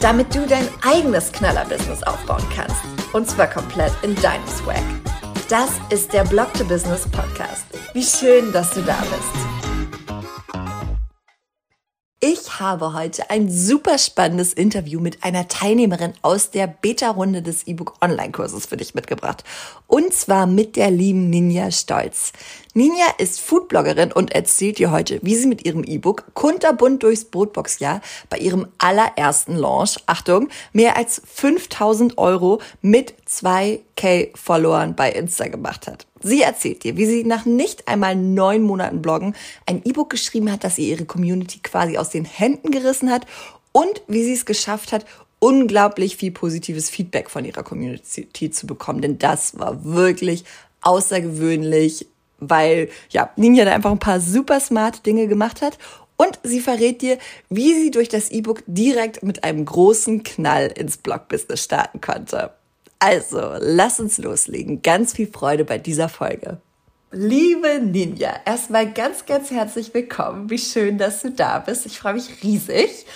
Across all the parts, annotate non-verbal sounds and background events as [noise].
Damit du dein eigenes Knaller-Business aufbauen kannst. Und zwar komplett in deinem Swag. Das ist der Blog to Business Podcast. Wie schön, dass du da bist. Ich habe heute ein super spannendes Interview mit einer Teilnehmerin aus der Beta-Runde des E-Book Online-Kurses für dich mitgebracht. Und zwar mit der lieben Ninja Stolz. Ninja ist Foodbloggerin und erzählt dir heute, wie sie mit ihrem E-Book Kunterbunt durchs Brotboxjahr bei ihrem allerersten Launch, Achtung, mehr als 5000 Euro mit 2k Followern bei Insta gemacht hat. Sie erzählt dir, wie sie nach nicht einmal neun Monaten Bloggen ein E-Book geschrieben hat, das ihr ihre Community quasi aus den Händen gerissen hat und wie sie es geschafft hat, unglaublich viel positives Feedback von ihrer Community zu bekommen. Denn das war wirklich außergewöhnlich, weil ja, Ninja da einfach ein paar super smart Dinge gemacht hat. Und sie verrät dir, wie sie durch das E-Book direkt mit einem großen Knall ins Blog-Business starten konnte. Also, lass uns loslegen. Ganz viel Freude bei dieser Folge. Liebe Ninja, erstmal ganz, ganz herzlich willkommen. Wie schön, dass du da bist. Ich freue mich riesig.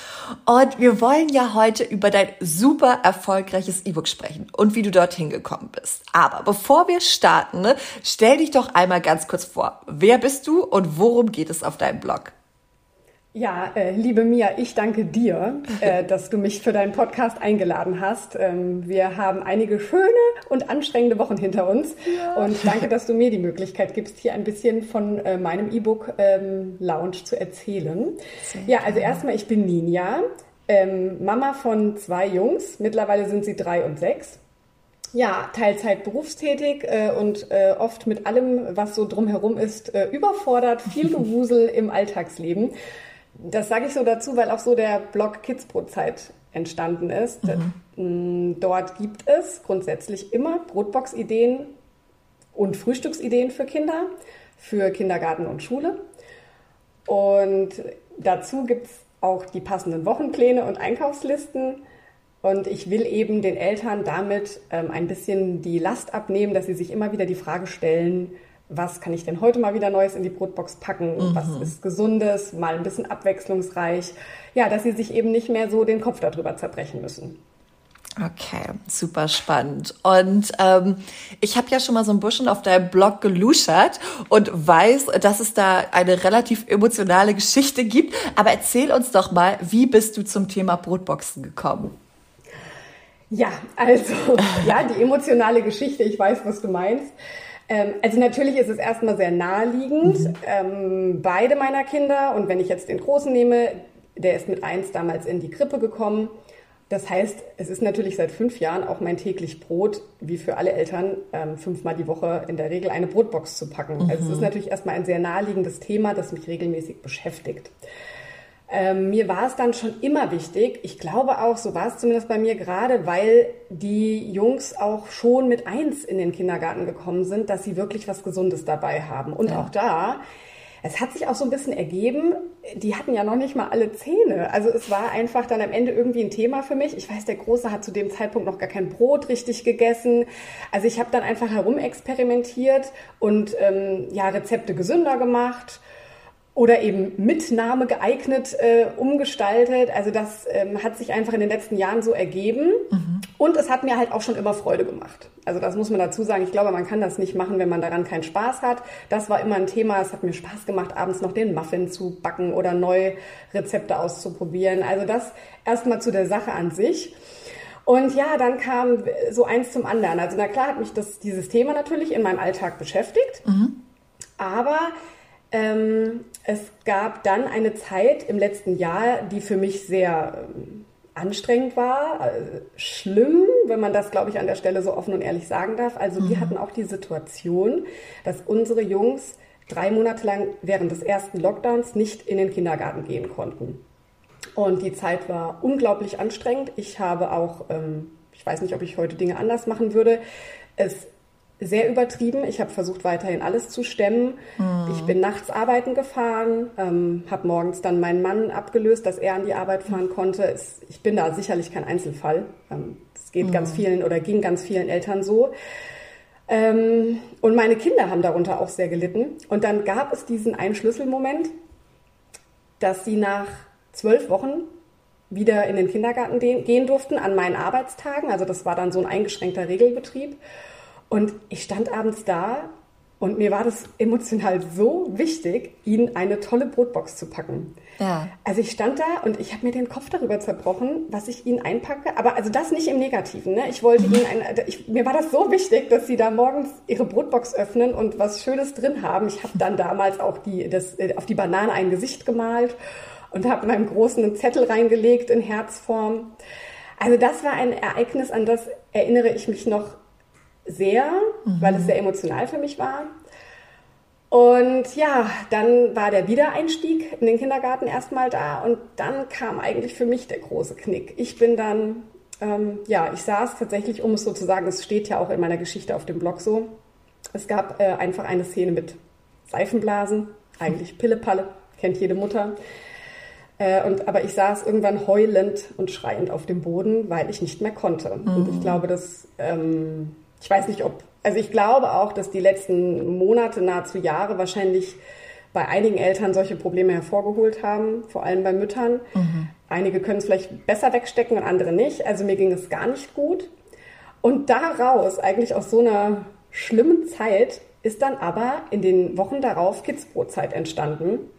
Und wir wollen ja heute über dein super erfolgreiches E-Book sprechen und wie du dorthin gekommen bist. Aber bevor wir starten, ne, stell dich doch einmal ganz kurz vor. Wer bist du und worum geht es auf deinem Blog? Ja, äh, liebe Mia, ich danke dir, äh, [laughs] dass du mich für deinen Podcast eingeladen hast. Ähm, wir haben einige schöne und anstrengende Wochen hinter uns ja. und danke, dass du mir die Möglichkeit gibst, hier ein bisschen von äh, meinem E-Book ähm, Lounge zu erzählen. Sehr ja, also erstmal, ich bin Ninja, ähm, Mama von zwei Jungs. Mittlerweile sind sie drei und sechs. Ja, Teilzeit berufstätig äh, und äh, oft mit allem, was so drumherum ist, äh, überfordert, viel [laughs] Gewusel im Alltagsleben. Das sage ich so dazu, weil auch so der Blog Kidsbrotzeit entstanden ist. Mhm. Dort gibt es grundsätzlich immer Brotbox-Ideen und Frühstücksideen für Kinder, für Kindergarten und Schule. Und dazu gibt es auch die passenden Wochenpläne und Einkaufslisten. Und ich will eben den Eltern damit ähm, ein bisschen die Last abnehmen, dass sie sich immer wieder die Frage stellen, was kann ich denn heute mal wieder Neues in die Brotbox packen, mhm. was ist gesundes, mal ein bisschen abwechslungsreich. Ja, dass sie sich eben nicht mehr so den Kopf darüber zerbrechen müssen. Okay, super spannend. Und ähm, ich habe ja schon mal so ein bisschen auf deinem Blog geluschert und weiß, dass es da eine relativ emotionale Geschichte gibt. Aber erzähl uns doch mal, wie bist du zum Thema Brotboxen gekommen? Ja, also, ja, die emotionale Geschichte, ich weiß, was du meinst. Ähm, also natürlich ist es erstmal sehr naheliegend. Mhm. Ähm, beide meiner Kinder, und wenn ich jetzt den Großen nehme, der ist mit eins damals in die Krippe gekommen. Das heißt, es ist natürlich seit fünf Jahren auch mein täglich Brot, wie für alle Eltern, ähm, fünfmal die Woche in der Regel eine Brotbox zu packen. Mhm. Also es ist mhm. natürlich erstmal ein sehr naheliegendes Thema, das mich regelmäßig beschäftigt. Ähm, mir war es dann schon immer wichtig, ich glaube auch, so war es zumindest bei mir gerade, weil die Jungs auch schon mit eins in den Kindergarten gekommen sind, dass sie wirklich was Gesundes dabei haben. Und ja. auch da, es hat sich auch so ein bisschen ergeben, die hatten ja noch nicht mal alle Zähne. Also es war einfach dann am Ende irgendwie ein Thema für mich. Ich weiß, der Große hat zu dem Zeitpunkt noch gar kein Brot richtig gegessen. Also ich habe dann einfach herumexperimentiert und ähm, ja Rezepte gesünder gemacht oder eben Mitnahme geeignet äh, umgestaltet. Also das ähm, hat sich einfach in den letzten Jahren so ergeben. Mhm. Und es hat mir halt auch schon immer Freude gemacht. Also das muss man dazu sagen. Ich glaube, man kann das nicht machen, wenn man daran keinen Spaß hat. Das war immer ein Thema. Es hat mir Spaß gemacht, abends noch den Muffin zu backen oder neue Rezepte auszuprobieren. Also das erstmal zu der Sache an sich. Und ja, dann kam so eins zum anderen. Also na klar hat mich das, dieses Thema natürlich in meinem Alltag beschäftigt. Mhm. Aber ähm, es gab dann eine Zeit im letzten Jahr, die für mich sehr ähm, anstrengend war, äh, schlimm, wenn man das, glaube ich, an der Stelle so offen und ehrlich sagen darf. Also mhm. wir hatten auch die Situation, dass unsere Jungs drei Monate lang während des ersten Lockdowns nicht in den Kindergarten gehen konnten. Und die Zeit war unglaublich anstrengend. Ich habe auch ähm, ich weiß nicht, ob ich heute Dinge anders machen würde, ist sehr übertrieben. Ich habe versucht, weiterhin alles zu stemmen. Mhm. Ich bin nachts arbeiten gefahren, ähm, habe morgens dann meinen Mann abgelöst, dass er an die Arbeit fahren konnte. Es, ich bin da sicherlich kein Einzelfall. Ähm, es geht mhm. ganz vielen oder ging ganz vielen Eltern so. Ähm, und meine Kinder haben darunter auch sehr gelitten. Und dann gab es diesen einen Schlüsselmoment, dass sie nach zwölf Wochen wieder in den Kindergarten gehen durften an meinen Arbeitstagen. Also das war dann so ein eingeschränkter Regelbetrieb. Und ich stand abends da und mir war das emotional so wichtig, ihnen eine tolle Brotbox zu packen. Ja. Also ich stand da und ich habe mir den Kopf darüber zerbrochen, was ich ihnen einpacke. Aber also das nicht im Negativen. Ne? Ich wollte ihnen ein, ich, mir war das so wichtig, dass sie da morgens ihre Brotbox öffnen und was Schönes drin haben. Ich habe dann damals auch die, das, äh, auf die Banane ein Gesicht gemalt und habe meinem Großen einen Zettel reingelegt in Herzform. Also das war ein Ereignis, an das erinnere ich mich noch sehr, mhm. weil es sehr emotional für mich war. Und ja, dann war der Wiedereinstieg in den Kindergarten erstmal da und dann kam eigentlich für mich der große Knick. Ich bin dann, ähm, ja, ich saß tatsächlich, um es so zu sagen, es steht ja auch in meiner Geschichte auf dem Blog so. Es gab äh, einfach eine Szene mit Seifenblasen, eigentlich Pillepalle, kennt jede Mutter. Äh, und, aber ich saß irgendwann heulend und schreiend auf dem Boden, weil ich nicht mehr konnte. Mhm. Und ich glaube, dass, ähm, ich weiß nicht, ob, also ich glaube auch, dass die letzten Monate, nahezu Jahre wahrscheinlich bei einigen Eltern solche Probleme hervorgeholt haben, vor allem bei Müttern. Mhm. Einige können es vielleicht besser wegstecken und andere nicht. Also mir ging es gar nicht gut. Und daraus, eigentlich aus so einer schlimmen Zeit, ist dann aber in den Wochen darauf Kidsbrotzeit entstanden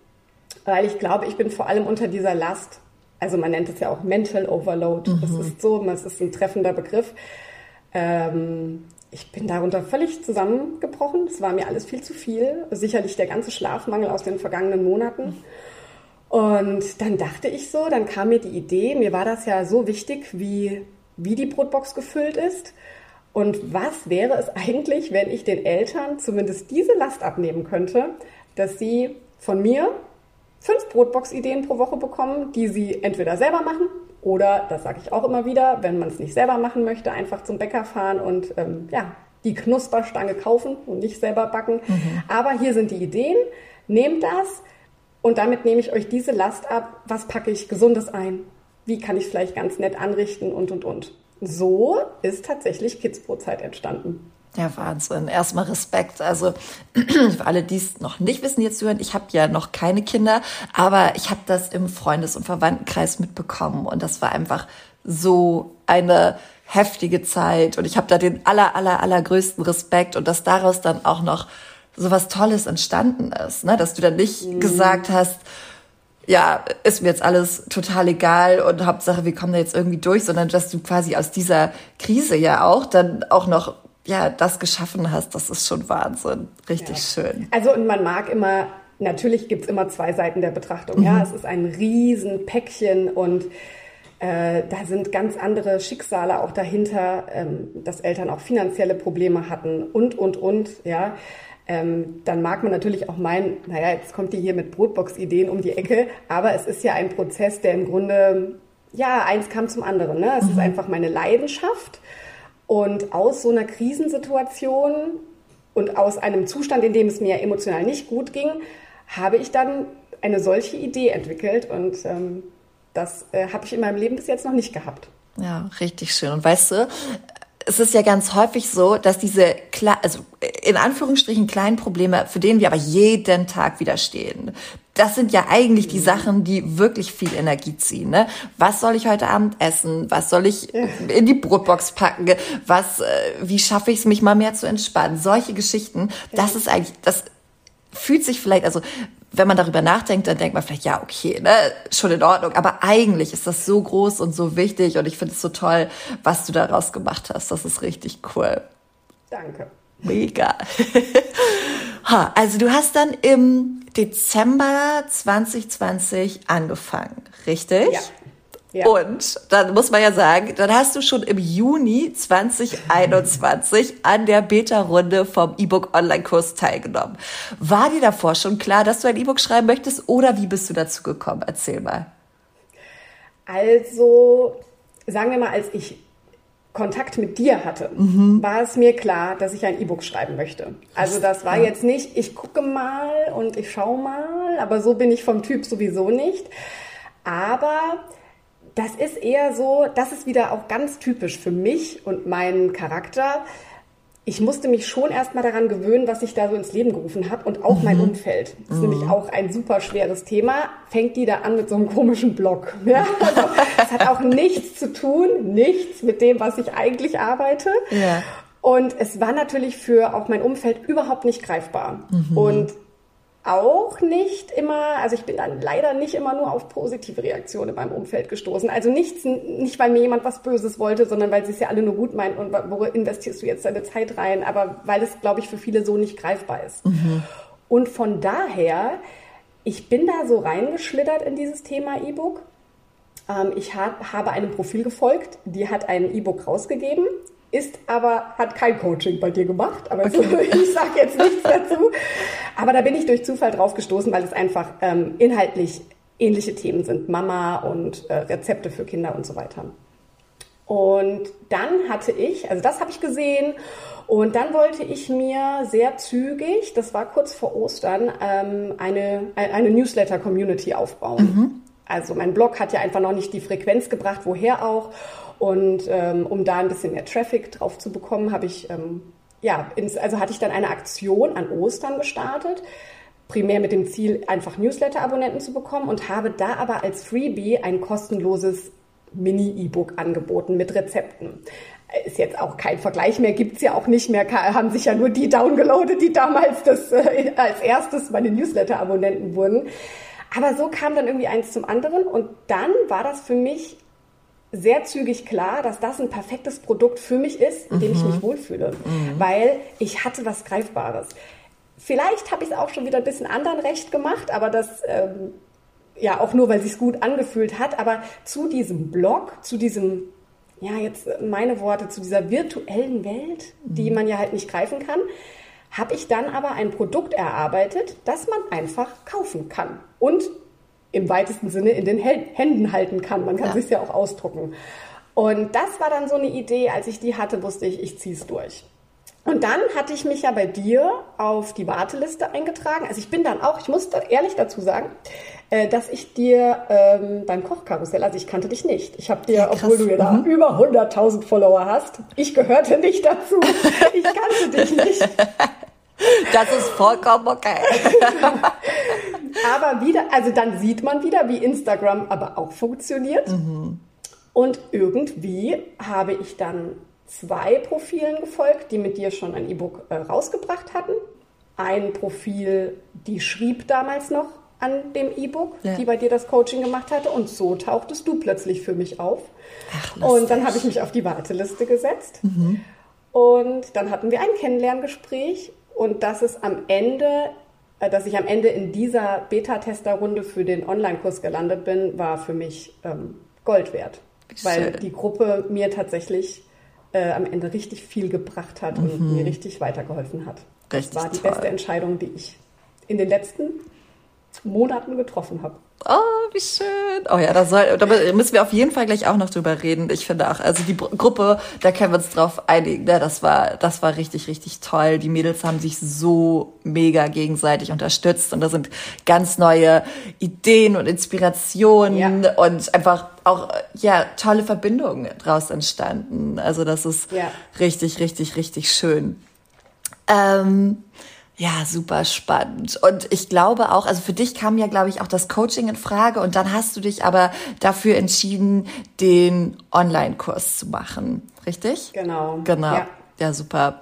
weil ich glaube, ich bin vor allem unter dieser Last, also man nennt es ja auch Mental Overload, mhm. das ist so, das ist ein treffender Begriff. Ähm, ich bin darunter völlig zusammengebrochen. Es war mir alles viel zu viel. Sicherlich der ganze Schlafmangel aus den vergangenen Monaten. Und dann dachte ich so, dann kam mir die Idee, mir war das ja so wichtig, wie, wie die Brotbox gefüllt ist. Und was wäre es eigentlich, wenn ich den Eltern zumindest diese Last abnehmen könnte, dass sie von mir fünf Brotbox-Ideen pro Woche bekommen, die sie entweder selber machen oder, das sage ich auch immer wieder, wenn man es nicht selber machen möchte, einfach zum Bäcker fahren und ähm, ja, die Knusperstange kaufen und nicht selber backen. Mhm. Aber hier sind die Ideen. Nehmt das und damit nehme ich euch diese Last ab. Was packe ich Gesundes ein? Wie kann ich es vielleicht ganz nett anrichten und und und. So ist tatsächlich Kidsbrotzeit entstanden. Ja, Wahnsinn. Erstmal Respekt. Also [clears throat] für alle, die es noch nicht wissen, jetzt hören, ich habe ja noch keine Kinder, aber ich habe das im Freundes- und Verwandtenkreis mitbekommen und das war einfach so eine heftige Zeit und ich habe da den aller, aller, allergrößten Respekt und dass daraus dann auch noch so was Tolles entstanden ist, ne? dass du dann nicht mhm. gesagt hast, ja, ist mir jetzt alles total egal und Hauptsache, wir kommen da jetzt irgendwie durch, sondern dass du quasi aus dieser Krise ja auch dann auch noch ja, das geschaffen hast, das ist schon Wahnsinn. Richtig ja. schön. Also und man mag immer, natürlich gibt's immer zwei Seiten der Betrachtung. Mhm. Ja, es ist ein Riesenpäckchen und äh, da sind ganz andere Schicksale auch dahinter, ähm, dass Eltern auch finanzielle Probleme hatten und, und, und, ja. Ähm, dann mag man natürlich auch meinen, naja, jetzt kommt die hier mit Brotbox-Ideen um die Ecke, aber es ist ja ein Prozess, der im Grunde, ja, eins kam zum anderen. Ne? Es mhm. ist einfach meine Leidenschaft und aus so einer Krisensituation und aus einem Zustand, in dem es mir emotional nicht gut ging, habe ich dann eine solche Idee entwickelt und ähm, das äh, habe ich in meinem Leben bis jetzt noch nicht gehabt. Ja, richtig schön. Und weißt du, es ist ja ganz häufig so, dass diese, also in Anführungsstrichen kleinen Probleme, für denen wir aber jeden Tag widerstehen, das sind ja eigentlich die Sachen, die wirklich viel Energie ziehen. Ne? Was soll ich heute Abend essen? Was soll ich in die Brotbox packen? Was, äh, wie schaffe ich es, mich mal mehr zu entspannen? Solche Geschichten, das ist eigentlich, das fühlt sich vielleicht, also wenn man darüber nachdenkt, dann denkt man vielleicht, ja, okay, ne, schon in Ordnung. Aber eigentlich ist das so groß und so wichtig und ich finde es so toll, was du daraus gemacht hast. Das ist richtig cool. Danke. Mega. [laughs] ha, also du hast dann im Dezember 2020 angefangen, richtig? Ja. Ja. Und dann muss man ja sagen, dann hast du schon im Juni 2021 an der Beta-Runde vom E-Book Online-Kurs teilgenommen. War dir davor schon klar, dass du ein E-Book schreiben möchtest oder wie bist du dazu gekommen? Erzähl mal. Also, sagen wir mal, als ich Kontakt mit dir hatte, mhm. war es mir klar, dass ich ein E-Book schreiben möchte. Also das war jetzt nicht, ich gucke mal und ich schaue mal, aber so bin ich vom Typ sowieso nicht. Aber das ist eher so, das ist wieder auch ganz typisch für mich und meinen Charakter ich musste mich schon erstmal daran gewöhnen, was ich da so ins Leben gerufen habe und auch mhm. mein Umfeld. Das ist mhm. nämlich auch ein super schweres Thema. Fängt die da an mit so einem komischen Blog. Ja? [laughs] Also, es hat auch nichts zu tun, nichts mit dem, was ich eigentlich arbeite. Ja. Und es war natürlich für auch mein Umfeld überhaupt nicht greifbar. Mhm. Und auch nicht immer, also ich bin dann leider nicht immer nur auf positive Reaktionen in meinem Umfeld gestoßen. Also nichts, nicht weil mir jemand was Böses wollte, sondern weil sie es ja alle nur gut meinen und wo investierst du jetzt deine Zeit rein, aber weil es, glaube ich, für viele so nicht greifbar ist. Mhm. Und von daher, ich bin da so reingeschlittert in dieses Thema E-Book. Ähm, ich hab, habe einem Profil gefolgt, die hat ein E-Book rausgegeben ist aber, hat kein Coaching bei dir gemacht, aber okay. so, [laughs] ich sage jetzt nichts dazu. Aber da bin ich durch Zufall drauf gestoßen, weil es einfach ähm, inhaltlich ähnliche Themen sind. Mama und äh, Rezepte für Kinder und so weiter. Und dann hatte ich, also das habe ich gesehen und dann wollte ich mir sehr zügig, das war kurz vor Ostern, ähm, eine, eine Newsletter-Community aufbauen. Mhm. Also mein Blog hat ja einfach noch nicht die Frequenz gebracht, woher auch. Und ähm, um da ein bisschen mehr Traffic drauf zu bekommen, habe ich, ähm, ja, ins, also hatte ich dann eine Aktion an Ostern gestartet, primär mit dem Ziel, einfach Newsletter-Abonnenten zu bekommen und habe da aber als Freebie ein kostenloses Mini-E-Book angeboten mit Rezepten. Ist jetzt auch kein Vergleich mehr, gibt's ja auch nicht mehr, haben sich ja nur die downgeloadet, die damals das, äh, als erstes meine Newsletter-Abonnenten wurden. Aber so kam dann irgendwie eins zum anderen und dann war das für mich sehr zügig klar, dass das ein perfektes Produkt für mich ist, in dem mhm. ich mich wohlfühle, mhm. weil ich hatte was Greifbares. Vielleicht habe ich es auch schon wieder ein bisschen anderen recht gemacht, aber das ähm, ja auch nur, weil es sich gut angefühlt hat. Aber zu diesem Blog, zu diesem ja jetzt meine Worte, zu dieser virtuellen Welt, die mhm. man ja halt nicht greifen kann, habe ich dann aber ein Produkt erarbeitet, das man einfach kaufen kann und im weitesten Sinne in den Händen halten kann. Man kann ja. sich ja auch ausdrucken. Und das war dann so eine Idee, als ich die hatte, wusste ich, ich ziehe es durch. Und dann hatte ich mich ja bei dir auf die Warteliste eingetragen. Also ich bin dann auch, ich muss ehrlich dazu sagen, äh, dass ich dir ähm, beim Kochkarussell, also ich kannte dich nicht. Ich habe dir, ja, obwohl du ja da mhm. über 100.000 Follower hast, ich gehörte nicht dazu. Ich kannte dich nicht. [laughs] Das ist vollkommen okay. [laughs] aber wieder, also dann sieht man wieder, wie Instagram aber auch funktioniert. Mhm. Und irgendwie habe ich dann zwei Profilen gefolgt, die mit dir schon ein E-Book äh, rausgebracht hatten. Ein Profil, die schrieb damals noch an dem E-Book, ja. die bei dir das Coaching gemacht hatte. Und so tauchtest du plötzlich für mich auf. Ach, und dann habe ich mich auf die Warteliste gesetzt. Mhm. Und dann hatten wir ein Kennenlerngespräch. Und das ist am Ende äh, dass ich am Ende in dieser Beta-Tester-Runde für den Online-Kurs gelandet bin, war für mich ähm, Gold wert. Weil die Gruppe mir tatsächlich äh, am Ende richtig viel gebracht hat mhm. und mir richtig weitergeholfen hat. Richtig das war die toll. beste Entscheidung, die ich in den letzten Monaten getroffen habe. Oh, wie schön. Oh ja, da, soll, da müssen wir auf jeden Fall gleich auch noch drüber reden. Ich finde auch, also die Gruppe, da können wir uns drauf einigen. Ne? Das war, das war richtig, richtig toll. Die Mädels haben sich so mega gegenseitig unterstützt und da sind ganz neue Ideen und Inspirationen ja. und einfach auch, ja, tolle Verbindungen draus entstanden. Also das ist ja. richtig, richtig, richtig schön. Ähm, ja, super spannend. Und ich glaube auch, also für dich kam ja, glaube ich, auch das Coaching in Frage und dann hast du dich aber dafür entschieden, den Online-Kurs zu machen, richtig? Genau. Genau. Ja, ja super.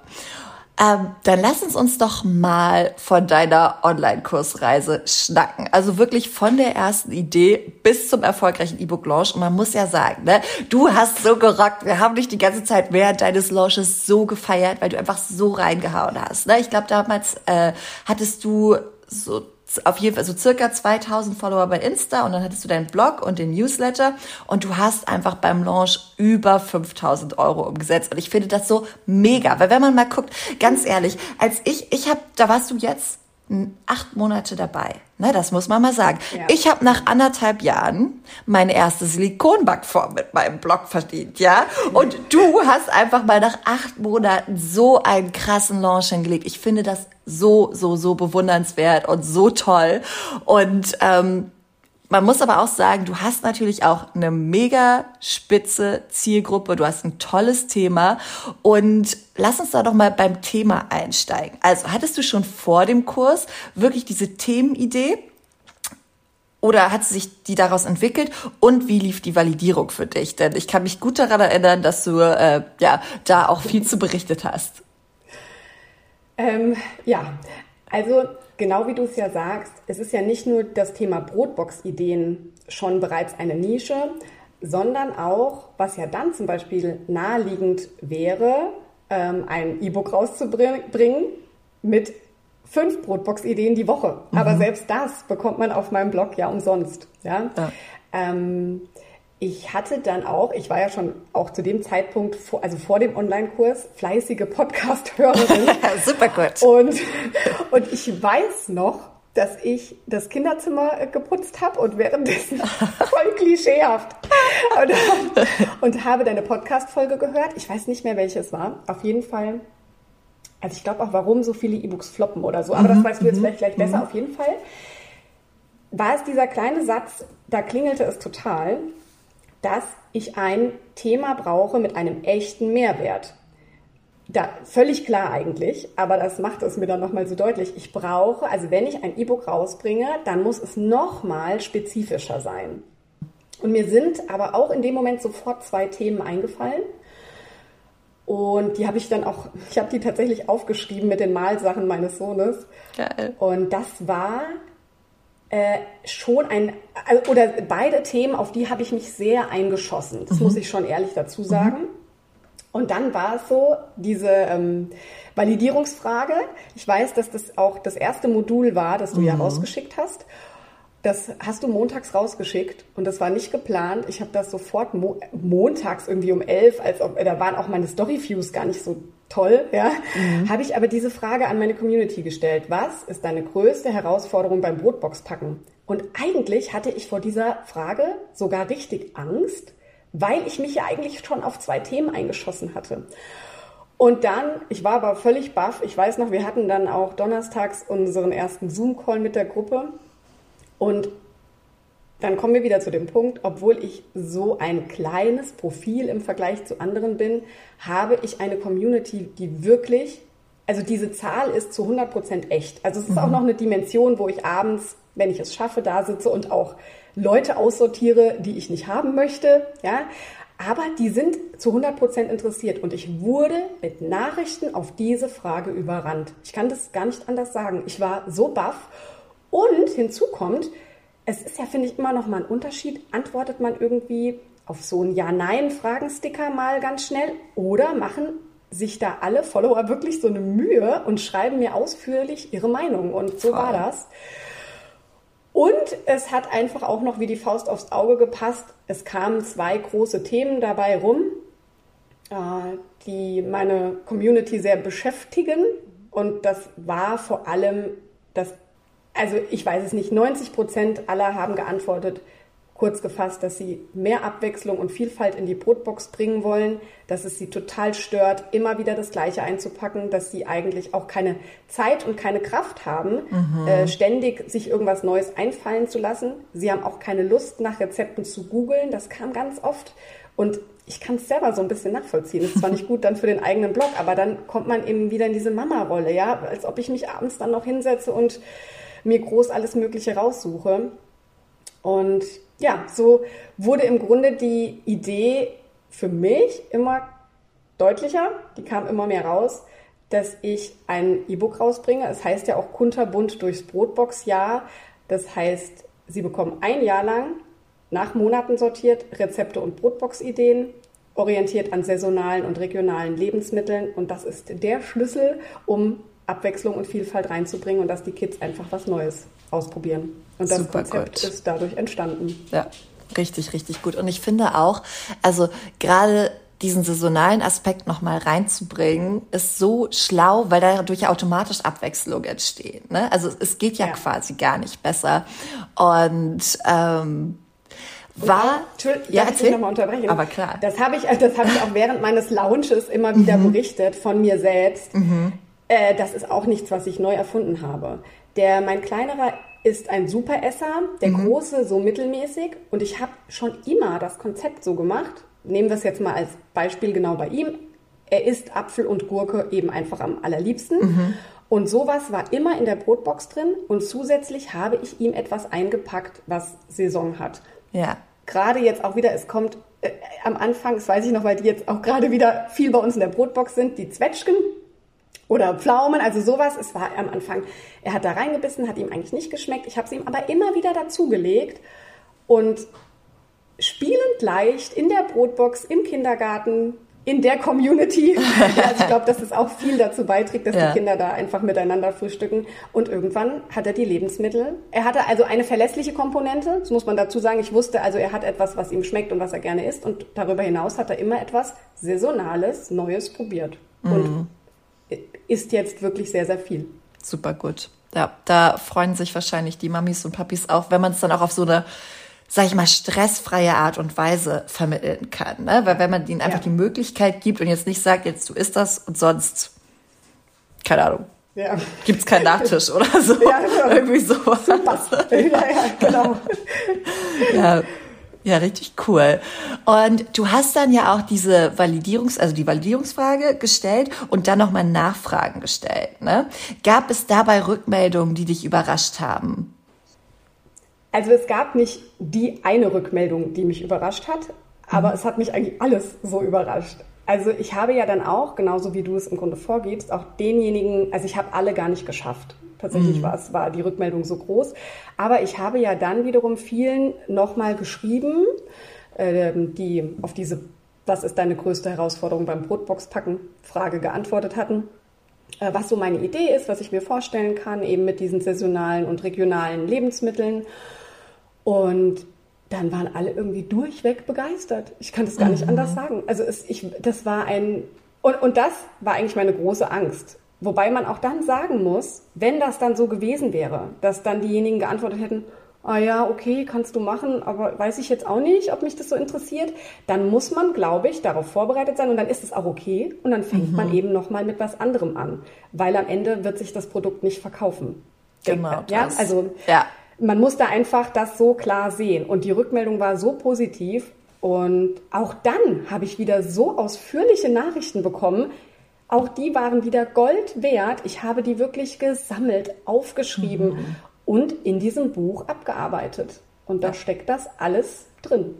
Ähm, dann lass uns uns doch mal von deiner Online-Kursreise schnacken. Also wirklich von der ersten Idee bis zum erfolgreichen E-Book-Launch. Und man muss ja sagen, ne, du hast so gerockt. Wir haben dich die ganze Zeit während deines Launches so gefeiert, weil du einfach so reingehauen hast. Ne? Ich glaube, damals äh, hattest du so auf jeden Fall so circa 2000 Follower bei Insta und dann hattest du deinen Blog und den Newsletter und du hast einfach beim Launch über 5000 Euro umgesetzt. Und ich finde das so mega, weil wenn man mal guckt, ganz ehrlich, als ich, ich habe, da warst du jetzt acht Monate dabei. Ne, das muss man mal sagen. Ja. Ich habe nach anderthalb Jahren meine erste Silikonbackform mit meinem Blog verdient, ja. Und du hast einfach mal nach acht Monaten so einen krassen Launch hingelegt. Ich finde das so, so, so bewundernswert und so toll. Und ähm, man muss aber auch sagen, du hast natürlich auch eine mega spitze Zielgruppe, du hast ein tolles Thema und lass uns da doch mal beim Thema einsteigen. Also, hattest du schon vor dem Kurs wirklich diese Themenidee? Oder hat sich die daraus entwickelt? Und wie lief die Validierung für dich? Denn ich kann mich gut daran erinnern, dass du äh, ja da auch viel zu berichtet hast. Ähm, ja, also genau wie du es ja sagst, es ist ja nicht nur das Thema Brotbox-Ideen schon bereits eine Nische, sondern auch, was ja dann zum Beispiel naheliegend wäre, ähm, ein E-Book rauszubringen mit fünf Brotbox-Ideen die Woche. Mhm. Aber selbst das bekommt man auf meinem Blog ja umsonst. Ja? ja. Ähm, ich hatte dann auch, ich war ja schon auch zu dem Zeitpunkt, vor, also vor dem Online-Kurs, fleißige Podcast-Hörerin. [laughs] Super gut. Und, und ich weiß noch, dass ich das Kinderzimmer geputzt habe und währenddessen [laughs] voll klischeehaft und, und habe deine Podcast-Folge gehört. Ich weiß nicht mehr, welche es war. Auf jeden Fall. Also ich glaube auch, warum so viele E-Books floppen oder so. Aber mhm, das weißt du jetzt mhm, vielleicht gleich besser. Mhm. Auf jeden Fall war es dieser kleine Satz, da klingelte es total dass ich ein Thema brauche mit einem echten Mehrwert. Da, völlig klar eigentlich, aber das macht es mir dann nochmal so deutlich. Ich brauche, also wenn ich ein E-Book rausbringe, dann muss es nochmal spezifischer sein. Und mir sind aber auch in dem Moment sofort zwei Themen eingefallen. Und die habe ich dann auch, ich habe die tatsächlich aufgeschrieben mit den Malsachen meines Sohnes. Geil. Und das war äh, schon ein, also, oder beide Themen, auf die habe ich mich sehr eingeschossen. Das mhm. muss ich schon ehrlich dazu sagen. Mhm. Und dann war es so, diese ähm, Validierungsfrage. Ich weiß, dass das auch das erste Modul war, das du mhm. ja rausgeschickt hast. Das hast du montags rausgeschickt und das war nicht geplant. Ich habe das sofort mo montags irgendwie um elf, als ob, da waren auch meine Story-Views gar nicht so toll, ja, mhm. habe ich aber diese Frage an meine Community gestellt. Was ist deine größte Herausforderung beim Brotboxpacken? Und eigentlich hatte ich vor dieser Frage sogar richtig Angst, weil ich mich ja eigentlich schon auf zwei Themen eingeschossen hatte. Und dann, ich war aber völlig baff. Ich weiß noch, wir hatten dann auch donnerstags unseren ersten Zoom-Call mit der Gruppe. Und dann kommen wir wieder zu dem Punkt, obwohl ich so ein kleines Profil im Vergleich zu anderen bin, habe ich eine Community, die wirklich, also diese Zahl ist zu 100 Prozent echt. Also es ist mhm. auch noch eine Dimension, wo ich abends, wenn ich es schaffe, da sitze und auch Leute aussortiere, die ich nicht haben möchte, ja. Aber die sind zu 100 Prozent interessiert und ich wurde mit Nachrichten auf diese Frage überrannt. Ich kann das gar nicht anders sagen. Ich war so baff. Und hinzu kommt, es ist ja, finde ich, immer noch mal ein Unterschied. Antwortet man irgendwie auf so einen Ja-Nein-Fragensticker mal ganz schnell oder machen sich da alle Follower wirklich so eine Mühe und schreiben mir ausführlich ihre Meinung. Und so Voll. war das. Und es hat einfach auch noch wie die Faust aufs Auge gepasst. Es kamen zwei große Themen dabei rum, äh, die meine Community sehr beschäftigen. Und das war vor allem das also ich weiß es nicht, 90 Prozent aller haben geantwortet, kurz gefasst, dass sie mehr Abwechslung und Vielfalt in die Brotbox bringen wollen, dass es sie total stört, immer wieder das Gleiche einzupacken, dass sie eigentlich auch keine Zeit und keine Kraft haben, mhm. äh, ständig sich irgendwas Neues einfallen zu lassen. Sie haben auch keine Lust, nach Rezepten zu googeln. Das kam ganz oft. Und ich kann es selber so ein bisschen nachvollziehen. Ist zwar nicht [laughs] gut dann für den eigenen Blog, aber dann kommt man eben wieder in diese Mama-Rolle, ja, als ob ich mich abends dann noch hinsetze und mir groß alles Mögliche raussuche. Und ja, so wurde im Grunde die Idee für mich immer deutlicher, die kam immer mehr raus, dass ich ein E-Book rausbringe. Es heißt ja auch kunterbunt durchs Brotbox-Jahr. Das heißt, Sie bekommen ein Jahr lang nach Monaten sortiert Rezepte und Brotbox-Ideen, orientiert an saisonalen und regionalen Lebensmitteln. Und das ist der Schlüssel, um Abwechslung und Vielfalt reinzubringen und dass die Kids einfach was Neues ausprobieren. Und das Super Konzept gut. ist dadurch entstanden. Ja, richtig, richtig gut. Und ich finde auch, also gerade diesen saisonalen Aspekt nochmal reinzubringen, ist so schlau, weil dadurch automatisch Abwechslung entsteht. Ne? Also es geht ja, ja, quasi gar nicht besser. Und ähm, war. Entschuldigung, ja, erzähl. Ich noch mal unterbrechen. Aber klar. Das habe ich, das habe ich auch während meines Launches immer wieder mhm. berichtet von mir selbst. Mhm. Äh, das ist auch nichts, was ich neu erfunden habe. Der, mein kleinerer ist ein Superesser, der mhm. große so mittelmäßig. Und ich habe schon immer das Konzept so gemacht. Nehmen wir es jetzt mal als Beispiel genau bei ihm. Er isst Apfel und Gurke eben einfach am allerliebsten. Mhm. Und sowas war immer in der Brotbox drin. Und zusätzlich habe ich ihm etwas eingepackt, was Saison hat. Ja. Gerade jetzt auch wieder, es kommt äh, am Anfang, das weiß ich noch, weil die jetzt auch gerade wieder viel bei uns in der Brotbox sind, die Zwetschgen oder Pflaumen, also sowas. Es war am Anfang, er hat da reingebissen, hat ihm eigentlich nicht geschmeckt. Ich habe es ihm aber immer wieder dazugelegt und spielend leicht in der Brotbox im Kindergarten in der Community. [laughs] also ich glaube, dass es auch viel dazu beiträgt, dass ja. die Kinder da einfach miteinander frühstücken. Und irgendwann hat er die Lebensmittel. Er hatte also eine verlässliche Komponente, das muss man dazu sagen. Ich wusste also, er hat etwas, was ihm schmeckt und was er gerne isst. Und darüber hinaus hat er immer etwas Saisonales, Neues probiert. Mhm. Isst jetzt wirklich sehr, sehr viel. Super gut. Ja, da freuen sich wahrscheinlich die Mamis und Papis auch, wenn man es dann auch auf so eine sag ich mal, stressfreie Art und Weise vermitteln kann. Ne? Weil wenn man ihnen einfach ja. die Möglichkeit gibt und jetzt nicht sagt, jetzt du isst das und sonst, keine Ahnung, ja. gibt's keinen Nachtisch oder so. [laughs] Ja, genau. Irgendwie sowas. Super. Ja, ja, genau. [laughs] ja. Ja, richtig cool. Und du hast dann ja auch diese Validierungs-, also die Validierungsfrage gestellt und dann nochmal Nachfragen gestellt. Ne? Gab es dabei Rückmeldungen, die dich überrascht haben? Also es gab nicht die eine Rückmeldung, die mich überrascht hat, aber mhm. es hat mich eigentlich alles so überrascht. Also ich habe ja dann auch, genauso wie du es im Grunde vorgibst, auch denjenigen, also ich habe alle gar nicht geschafft. Tatsächlich mhm. war es, war die Rückmeldung so groß. Aber ich habe ja dann wiederum vielen nochmal geschrieben, äh, die auf diese Was ist deine größte Herausforderung beim Brotboxpacken Frage geantwortet hatten. Äh, was so meine Idee ist, was ich mir vorstellen kann, eben mit diesen saisonalen und regionalen Lebensmitteln. Und dann waren alle irgendwie durchweg begeistert. Ich kann das gar nicht mhm. anders sagen. Also es, ich, das war ein, und, und das war eigentlich meine große Angst. Wobei man auch dann sagen muss, wenn das dann so gewesen wäre, dass dann diejenigen geantwortet hätten, ah ja, okay, kannst du machen, aber weiß ich jetzt auch nicht, ob mich das so interessiert, dann muss man, glaube ich, darauf vorbereitet sein und dann ist es auch okay und dann fängt mhm. man eben nochmal mit was anderem an, weil am Ende wird sich das Produkt nicht verkaufen. Genau. Ja, also ja man muss da einfach das so klar sehen. Und die Rückmeldung war so positiv. Und auch dann habe ich wieder so ausführliche Nachrichten bekommen. Auch die waren wieder Gold wert. Ich habe die wirklich gesammelt, aufgeschrieben mhm. und in diesem Buch abgearbeitet. Und da steckt das alles drin.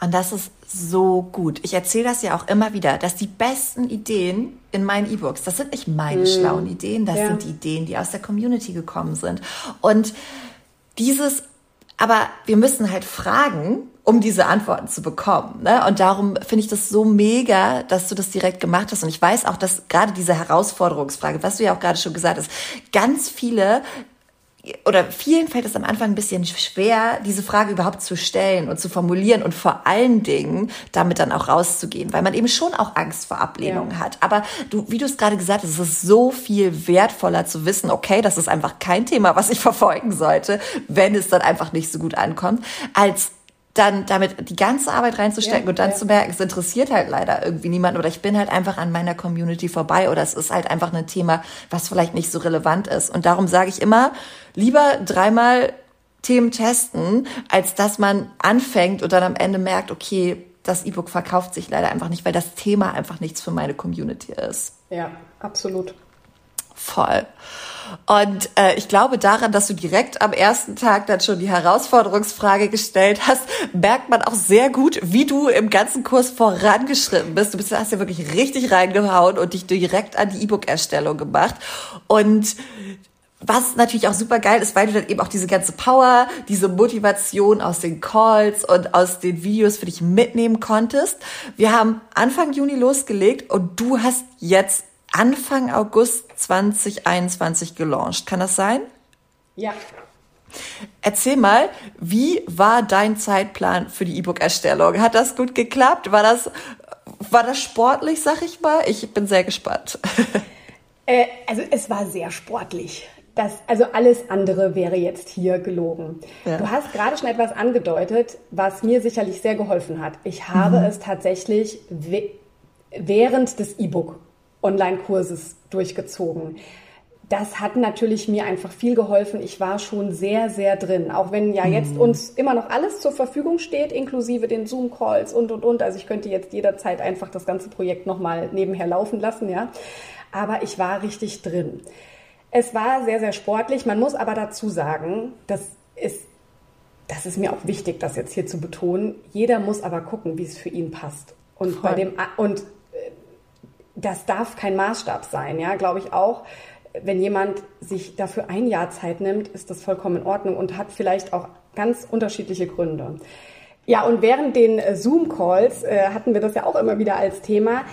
Und das ist so gut. Ich erzähle das ja auch immer wieder, dass die besten Ideen in meinen E-Books, das sind nicht meine mm. schlauen Ideen, das ja. sind die Ideen, die aus der Community gekommen sind. Und dieses, aber wir müssen halt fragen, um diese Antworten zu bekommen. Ne? Und darum finde ich das so mega, dass du das direkt gemacht hast. Und ich weiß auch, dass gerade diese Herausforderungsfrage, was du ja auch gerade schon gesagt hast, ganz viele oder vielen fällt es am Anfang ein bisschen schwer, diese Frage überhaupt zu stellen und zu formulieren und vor allen Dingen damit dann auch rauszugehen, weil man eben schon auch Angst vor Ablehnung ja. hat. Aber du, wie du es gerade gesagt hast, es ist so viel wertvoller zu wissen, okay, das ist einfach kein Thema, was ich [laughs] verfolgen sollte, wenn es dann einfach nicht so gut ankommt, als dann damit die ganze Arbeit reinzustecken ja, und dann ja. zu merken, es interessiert halt leider irgendwie niemanden oder ich bin halt einfach an meiner Community vorbei oder es ist halt einfach ein Thema, was vielleicht nicht so relevant ist. Und darum sage ich immer, lieber dreimal Themen testen, als dass man anfängt und dann am Ende merkt, okay, das E-Book verkauft sich leider einfach nicht, weil das Thema einfach nichts für meine Community ist. Ja, absolut. Voll. Und äh, ich glaube daran, dass du direkt am ersten Tag dann schon die Herausforderungsfrage gestellt hast, merkt man auch sehr gut, wie du im ganzen Kurs vorangeschritten bist. Du bist, hast ja wirklich richtig reingehauen und dich direkt an die E-Book-Erstellung gemacht. Und was natürlich auch super geil ist, weil du dann eben auch diese ganze Power, diese Motivation aus den Calls und aus den Videos für dich mitnehmen konntest. Wir haben Anfang Juni losgelegt und du hast jetzt Anfang August 2021 gelauncht. Kann das sein? Ja. Erzähl mal, wie war dein Zeitplan für die E-Book-Erstellung? Hat das gut geklappt? War das, war das sportlich, sag ich mal? Ich bin sehr gespannt. Äh, also es war sehr sportlich. Das, also alles andere wäre jetzt hier gelogen. Ja. Du hast gerade schon etwas angedeutet, was mir sicherlich sehr geholfen hat. Ich habe mhm. es tatsächlich während des E-Book-Online-Kurses durchgezogen. Das hat natürlich mir einfach viel geholfen. Ich war schon sehr, sehr drin. Auch wenn ja jetzt mhm. uns immer noch alles zur Verfügung steht, inklusive den Zoom-Calls und, und, und. Also ich könnte jetzt jederzeit einfach das ganze Projekt nochmal nebenher laufen lassen, ja. Aber ich war richtig drin. Es war sehr, sehr sportlich. Man muss aber dazu sagen, das ist, das ist mir auch wichtig, das jetzt hier zu betonen. Jeder muss aber gucken, wie es für ihn passt. Und Voll. bei dem, und das darf kein Maßstab sein, ja, glaube ich auch. Wenn jemand sich dafür ein Jahr Zeit nimmt, ist das vollkommen in Ordnung und hat vielleicht auch ganz unterschiedliche Gründe. Ja, und während den äh, Zoom-Calls äh, hatten wir das ja auch immer wieder als Thema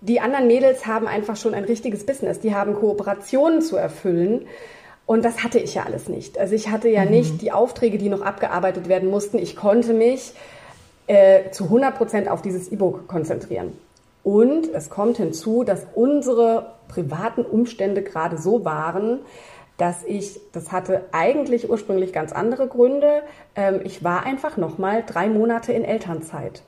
die anderen Mädels haben einfach schon ein richtiges Business. Die haben Kooperationen zu erfüllen. Und das hatte ich ja alles nicht. Also ich hatte ja mhm. nicht die Aufträge, die noch abgearbeitet werden mussten. Ich konnte mich äh, zu 100 Prozent auf dieses E-Book konzentrieren. Und es kommt hinzu, dass unsere privaten Umstände gerade so waren, dass ich, das hatte eigentlich ursprünglich ganz andere Gründe. Ähm, ich war einfach nochmal drei Monate in Elternzeit.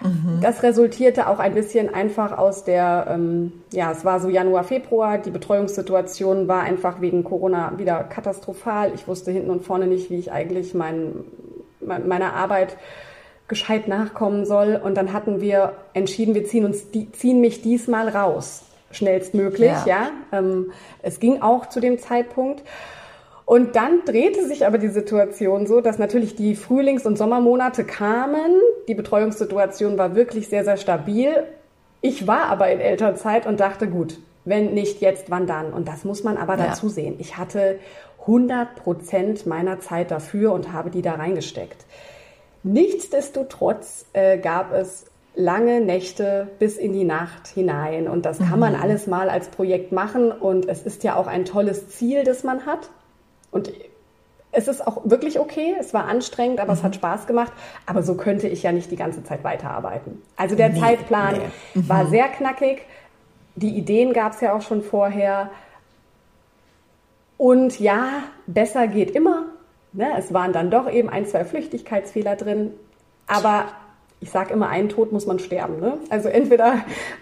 Mhm. Das resultierte auch ein bisschen einfach aus der, ähm, ja, es war so Januar, Februar, die Betreuungssituation war einfach wegen Corona wieder katastrophal. Ich wusste hinten und vorne nicht, wie ich eigentlich mein, meiner Arbeit gescheit nachkommen soll. Und dann hatten wir entschieden, wir ziehen uns, die, ziehen mich diesmal raus, schnellstmöglich, ja. ja. Ähm, es ging auch zu dem Zeitpunkt. Und dann drehte sich aber die Situation so, dass natürlich die Frühlings- und Sommermonate kamen. Die Betreuungssituation war wirklich sehr, sehr stabil. Ich war aber in Elternzeit und dachte, gut, wenn nicht jetzt, wann dann? Und das muss man aber ja. dazu sehen. Ich hatte 100 Prozent meiner Zeit dafür und habe die da reingesteckt. Nichtsdestotrotz äh, gab es lange Nächte bis in die Nacht hinein. Und das kann man mhm. alles mal als Projekt machen. Und es ist ja auch ein tolles Ziel, das man hat. Und es ist auch wirklich okay. Es war anstrengend, aber mhm. es hat mhm. Spaß gemacht. Aber so könnte ich ja nicht die ganze Zeit weiterarbeiten. Also der nee, Zeitplan nee. Mhm. war sehr knackig. Die Ideen gab es ja auch schon vorher. Und ja, besser geht immer. Ne? Es waren dann doch eben ein, zwei Flüchtigkeitsfehler drin. Aber ich sage immer, einen Tod muss man sterben. Ne? Also entweder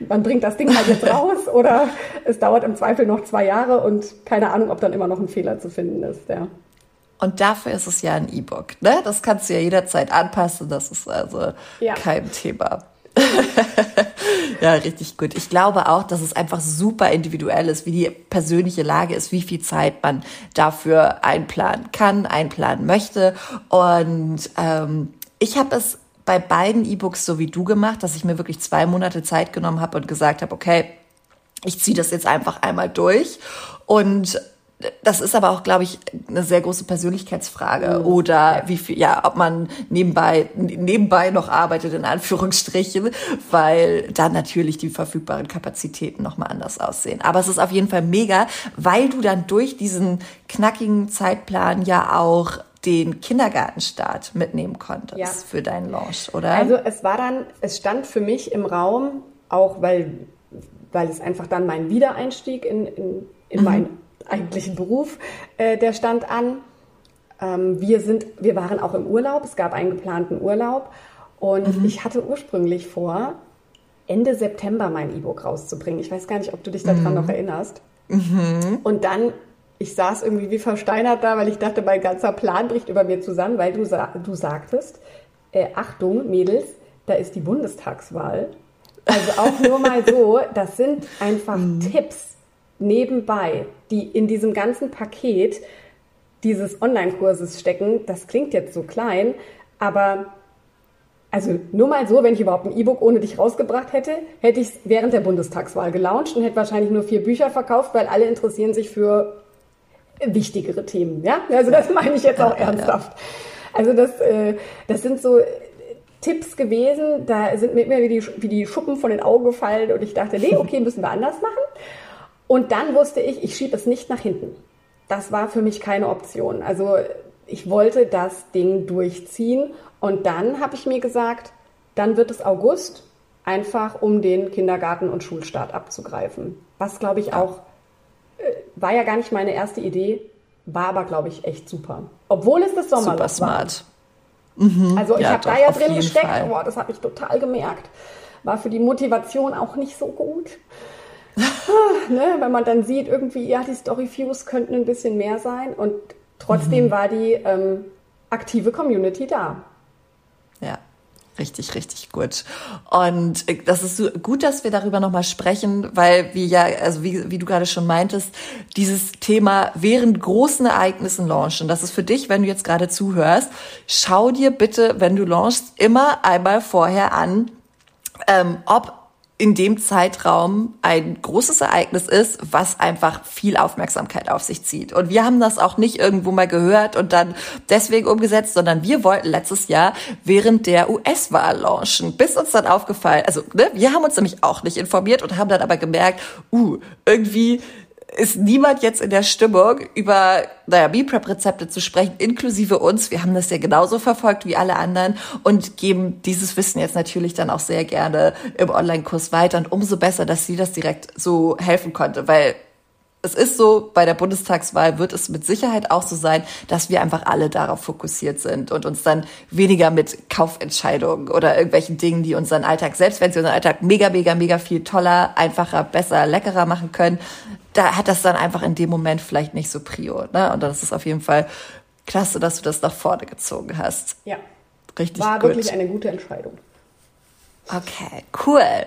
man bringt das Ding halt jetzt [laughs] raus oder es dauert im Zweifel noch zwei Jahre und keine Ahnung, ob dann immer noch ein Fehler zu finden ist. Ja. Und dafür ist es ja ein E-Book. Ne? Das kannst du ja jederzeit anpassen. Das ist also ja. kein Thema. [laughs] ja, richtig gut. Ich glaube auch, dass es einfach super individuell ist, wie die persönliche Lage ist, wie viel Zeit man dafür einplanen kann, einplanen möchte. Und ähm, ich habe es bei beiden E-Books so wie du gemacht, dass ich mir wirklich zwei Monate Zeit genommen habe und gesagt habe, okay, ich ziehe das jetzt einfach einmal durch und das ist aber auch, glaube ich, eine sehr große Persönlichkeitsfrage mhm. oder wie viel, ja, ob man nebenbei, nebenbei noch arbeitet, in Anführungsstrichen, weil dann natürlich die verfügbaren Kapazitäten nochmal anders aussehen. Aber es ist auf jeden Fall mega, weil du dann durch diesen knackigen Zeitplan ja auch den Kindergartenstart mitnehmen konntest ja. für deinen Launch, oder? Also es war dann, es stand für mich im Raum, auch weil, weil es einfach dann mein Wiedereinstieg in, in, in mhm. meinen eigentlichen Beruf, äh, der stand an. Ähm, wir, sind, wir waren auch im Urlaub, es gab einen geplanten Urlaub und mhm. ich hatte ursprünglich vor, Ende September mein E-Book rauszubringen. Ich weiß gar nicht, ob du dich daran mhm. noch erinnerst. Mhm. Und dann ich saß irgendwie wie versteinert da, weil ich dachte, mein ganzer Plan bricht über mir zusammen, weil du, du sagtest, äh, Achtung, Mädels, da ist die Bundestagswahl. Also auch nur mal so, das sind einfach mhm. Tipps nebenbei, die in diesem ganzen Paket dieses Online-Kurses stecken. Das klingt jetzt so klein, aber also nur mal so, wenn ich überhaupt ein E-Book ohne dich rausgebracht hätte, hätte ich es während der Bundestagswahl gelauncht und hätte wahrscheinlich nur vier Bücher verkauft, weil alle interessieren sich für wichtigere Themen. Ja, also das meine ich jetzt auch ernsthaft. Also das, äh, das sind so Tipps gewesen, da sind mir wie die, wie die Schuppen von den Augen gefallen und ich dachte, nee, okay, müssen wir anders machen. Und dann wusste ich, ich schiebe es nicht nach hinten. Das war für mich keine Option. Also ich wollte das Ding durchziehen und dann habe ich mir gesagt, dann wird es August, einfach um den Kindergarten- und Schulstart abzugreifen. Was, glaube ich, auch, äh, war ja gar nicht meine erste Idee, war aber, glaube ich, echt super. Obwohl es das Sommerloch super smart. war. Mhm. Also ich ja, habe da ja drin gesteckt, Boah, das habe ich total gemerkt. War für die Motivation auch nicht so gut. [laughs] ne, wenn man dann sieht, irgendwie, ja, die Story-Views könnten ein bisschen mehr sein und trotzdem mhm. war die ähm, aktive Community da. Ja. Richtig, richtig gut. Und äh, das ist so gut, dass wir darüber nochmal sprechen, weil wir ja, also wie, wie du gerade schon meintest, dieses Thema während großen Ereignissen launchen, das ist für dich, wenn du jetzt gerade zuhörst, schau dir bitte, wenn du launchst, immer einmal vorher an, ähm, ob in dem Zeitraum ein großes Ereignis ist, was einfach viel Aufmerksamkeit auf sich zieht. Und wir haben das auch nicht irgendwo mal gehört und dann deswegen umgesetzt, sondern wir wollten letztes Jahr während der US-Wahl launchen, bis uns dann aufgefallen, also ne, wir haben uns nämlich auch nicht informiert und haben dann aber gemerkt, uh, irgendwie ist niemand jetzt in der Stimmung, über, naja, Meal Prep Rezepte zu sprechen, inklusive uns. Wir haben das ja genauso verfolgt wie alle anderen und geben dieses Wissen jetzt natürlich dann auch sehr gerne im Online-Kurs weiter und umso besser, dass sie das direkt so helfen konnte, weil es ist so, bei der Bundestagswahl wird es mit Sicherheit auch so sein, dass wir einfach alle darauf fokussiert sind und uns dann weniger mit Kaufentscheidungen oder irgendwelchen Dingen, die unseren Alltag, selbst wenn sie unseren Alltag mega, mega, mega viel toller, einfacher, besser, leckerer machen können, da hat das dann einfach in dem Moment vielleicht nicht so Prio. Ne? Und das ist auf jeden Fall klasse, dass du das nach vorne gezogen hast. Ja. Richtig War gut. wirklich eine gute Entscheidung. Okay, cool.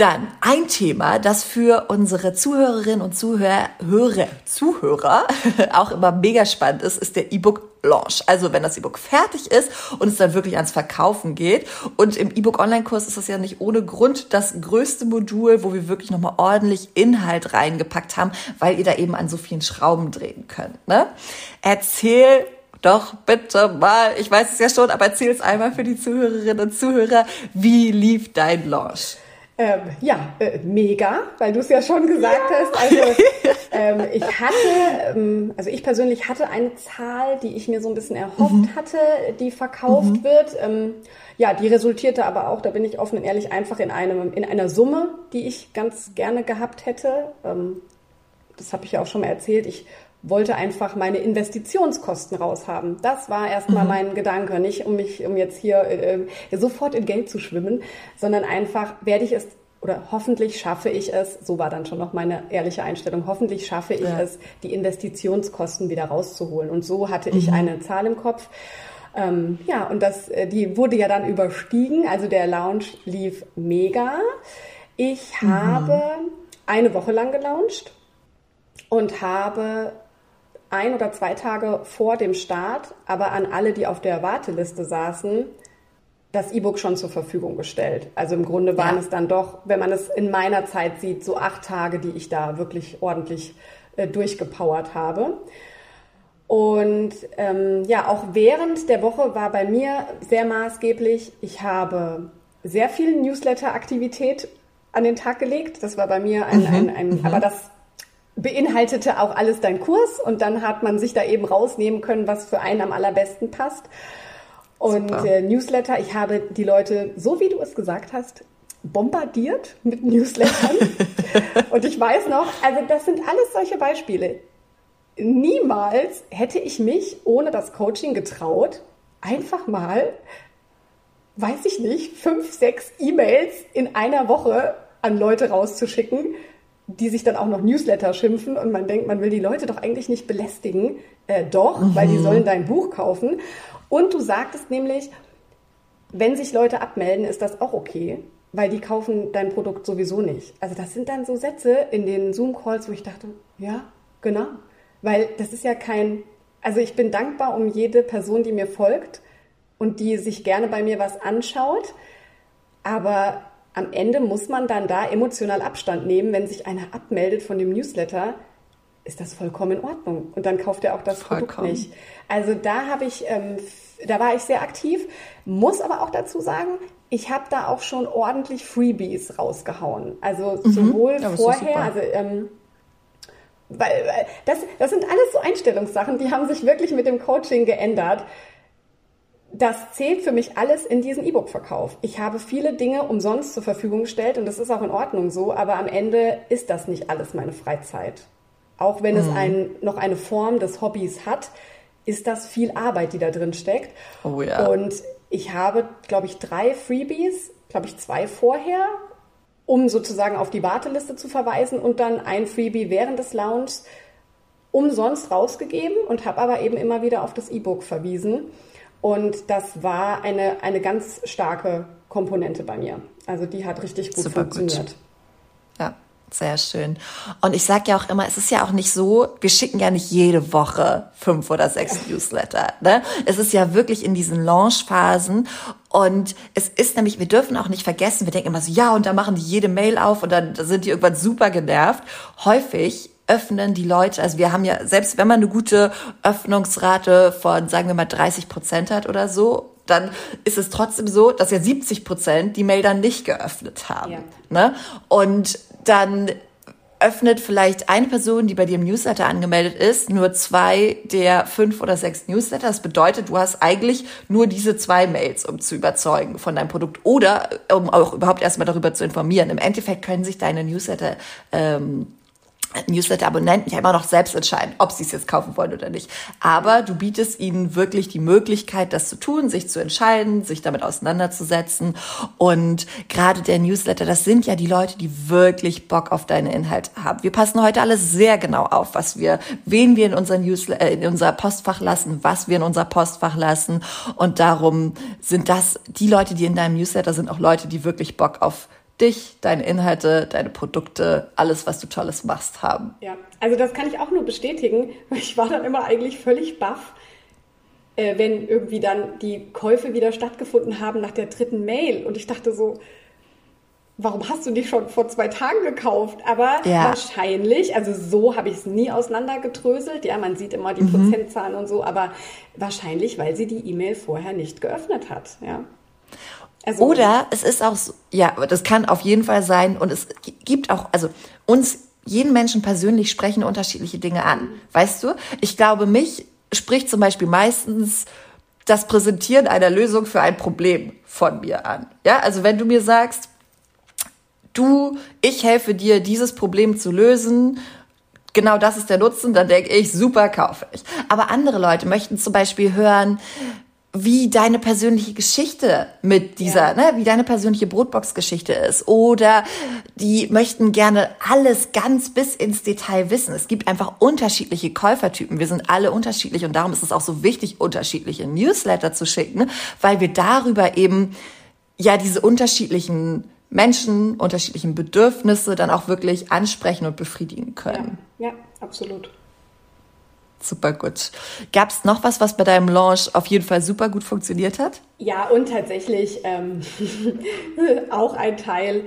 Dann ein Thema, das für unsere Zuhörerinnen und Zuhörer, Hörer, Zuhörer [laughs] auch immer mega spannend ist, ist der E-Book Launch. Also wenn das E-Book fertig ist und es dann wirklich ans Verkaufen geht. Und im E-Book Online-Kurs ist das ja nicht ohne Grund das größte Modul, wo wir wirklich nochmal ordentlich Inhalt reingepackt haben, weil ihr da eben an so vielen Schrauben drehen könnt. Ne? Erzähl doch bitte mal, ich weiß es ja schon, aber erzähl es einmal für die Zuhörerinnen und Zuhörer, wie lief dein Launch? Ähm, ja, äh, mega, weil du es ja schon gesagt ja. hast. Also [laughs] ähm, ich hatte, ähm, also ich persönlich hatte eine Zahl, die ich mir so ein bisschen erhofft mhm. hatte, die verkauft mhm. wird. Ähm, ja, die resultierte aber auch, da bin ich offen und ehrlich, einfach in einem, in einer Summe, die ich ganz gerne gehabt hätte. Ähm, das habe ich ja auch schon mal erzählt. Ich wollte einfach meine Investitionskosten raushaben. Das war erstmal mhm. mein Gedanke, nicht um mich, um jetzt hier äh, sofort in Geld zu schwimmen, sondern einfach werde ich es oder hoffentlich schaffe ich es, so war dann schon noch meine ehrliche Einstellung, hoffentlich schaffe ich ja. es, die Investitionskosten wieder rauszuholen. Und so hatte mhm. ich eine Zahl im Kopf. Ähm, ja, und das, äh, die wurde ja dann überstiegen. Also der Lounge lief mega. Ich mhm. habe eine Woche lang gelauncht und habe ein oder zwei Tage vor dem Start, aber an alle, die auf der Warteliste saßen, das E-Book schon zur Verfügung gestellt. Also im Grunde waren ja. es dann doch, wenn man es in meiner Zeit sieht, so acht Tage, die ich da wirklich ordentlich äh, durchgepowert habe. Und ähm, ja, auch während der Woche war bei mir sehr maßgeblich, ich habe sehr viel Newsletter-Aktivität an den Tag gelegt. Das war bei mir ein, mhm. ein, ein mhm. aber das beinhaltete auch alles dein Kurs und dann hat man sich da eben rausnehmen können, was für einen am allerbesten passt. Und äh, Newsletter, ich habe die Leute, so wie du es gesagt hast, bombardiert mit [laughs] Newslettern. und ich weiß noch, also das sind alles solche Beispiele. Niemals hätte ich mich ohne das Coaching getraut, einfach mal, weiß ich nicht, fünf, sechs E-Mails in einer Woche an Leute rauszuschicken, die sich dann auch noch Newsletter schimpfen und man denkt, man will die Leute doch eigentlich nicht belästigen. Äh, doch, mhm. weil die mhm. sollen dein Buch kaufen. Und du sagtest nämlich, wenn sich Leute abmelden, ist das auch okay, weil die kaufen dein Produkt sowieso nicht. Also das sind dann so Sätze in den Zoom-Calls, wo ich dachte, ja, genau. Weil das ist ja kein, also ich bin dankbar um jede Person, die mir folgt und die sich gerne bei mir was anschaut. Aber am Ende muss man dann da emotional Abstand nehmen, wenn sich einer abmeldet von dem Newsletter, ist das vollkommen in Ordnung. Und dann kauft er auch das vollkommen. Produkt nicht. Also da habe ich, ähm, da war ich sehr aktiv, muss aber auch dazu sagen, ich habe da auch schon ordentlich Freebies rausgehauen. Also mhm. sowohl ja, vorher, also ähm, weil, weil das, das sind alles so Einstellungssachen, die haben sich wirklich mit dem Coaching geändert das zählt für mich alles in diesen E-Book-Verkauf. Ich habe viele Dinge umsonst zur Verfügung gestellt und das ist auch in Ordnung so, aber am Ende ist das nicht alles meine Freizeit. Auch wenn mhm. es ein, noch eine Form des Hobbys hat, ist das viel Arbeit, die da drin steckt. Oh ja. Und ich habe, glaube ich, drei Freebies, glaube ich, zwei vorher, um sozusagen auf die Warteliste zu verweisen und dann ein Freebie während des Launches umsonst rausgegeben und habe aber eben immer wieder auf das E-Book verwiesen. Und das war eine, eine ganz starke Komponente bei mir. Also die hat richtig gut Super funktioniert. Gut. Ja, sehr schön. Und ich sage ja auch immer, es ist ja auch nicht so, wir schicken ja nicht jede Woche fünf oder sechs [laughs] Newsletter. Ne? Es ist ja wirklich in diesen Launchphasen. Und es ist nämlich, wir dürfen auch nicht vergessen, wir denken immer so, ja, und da machen die jede Mail auf und dann sind die irgendwann super genervt. Häufig öffnen die Leute, also wir haben ja, selbst wenn man eine gute Öffnungsrate von, sagen wir mal, 30 Prozent hat oder so, dann ist es trotzdem so, dass ja 70 Prozent die Mail dann nicht geöffnet haben. Ja. Ne? Und dann öffnet vielleicht eine Person, die bei dir im Newsletter angemeldet ist, nur zwei der fünf oder sechs Newsletter. Das bedeutet, du hast eigentlich nur diese zwei Mails, um zu überzeugen von deinem Produkt oder um auch überhaupt erstmal darüber zu informieren. Im Endeffekt können sich deine Newsletter ähm, Newsletter-Abonnenten ja immer noch selbst entscheiden, ob sie es jetzt kaufen wollen oder nicht. Aber du bietest ihnen wirklich die Möglichkeit, das zu tun, sich zu entscheiden, sich damit auseinanderzusetzen. Und gerade der Newsletter, das sind ja die Leute, die wirklich Bock auf deine Inhalte haben. Wir passen heute alles sehr genau auf, was wir, wen wir in unser Newsletter, äh, in unser Postfach lassen, was wir in unser Postfach lassen. Und darum sind das die Leute, die in deinem Newsletter sind, auch Leute, die wirklich Bock auf dich, deine Inhalte, deine Produkte, alles, was du Tolles machst, haben. Ja, also das kann ich auch nur bestätigen, [laughs] ich war dann immer eigentlich völlig baff, äh, wenn irgendwie dann die Käufe wieder stattgefunden haben nach der dritten Mail. Und ich dachte so, warum hast du die schon vor zwei Tagen gekauft? Aber ja. wahrscheinlich, also so habe ich es nie auseinandergetröselt. Ja, man sieht immer die mhm. Prozentzahlen und so, aber wahrscheinlich, weil sie die E-Mail vorher nicht geöffnet hat. Ja. Also, Oder es ist auch so, ja, das kann auf jeden Fall sein und es gibt auch, also uns, jeden Menschen persönlich sprechen unterschiedliche Dinge an. Weißt du? Ich glaube, mich spricht zum Beispiel meistens das Präsentieren einer Lösung für ein Problem von mir an. Ja, also wenn du mir sagst, du, ich helfe dir, dieses Problem zu lösen, genau das ist der Nutzen, dann denke ich, super, kaufe ich. Aber andere Leute möchten zum Beispiel hören, wie deine persönliche Geschichte mit dieser, ja. ne, wie deine persönliche Brotbox-Geschichte ist. Oder die möchten gerne alles ganz bis ins Detail wissen. Es gibt einfach unterschiedliche Käufertypen. Wir sind alle unterschiedlich und darum ist es auch so wichtig, unterschiedliche Newsletter zu schicken, weil wir darüber eben ja diese unterschiedlichen Menschen, unterschiedlichen Bedürfnisse dann auch wirklich ansprechen und befriedigen können. Ja, ja absolut. Super gut. Gab es noch was, was bei deinem Launch auf jeden Fall super gut funktioniert hat? Ja, und tatsächlich ähm, [laughs] auch ein Teil,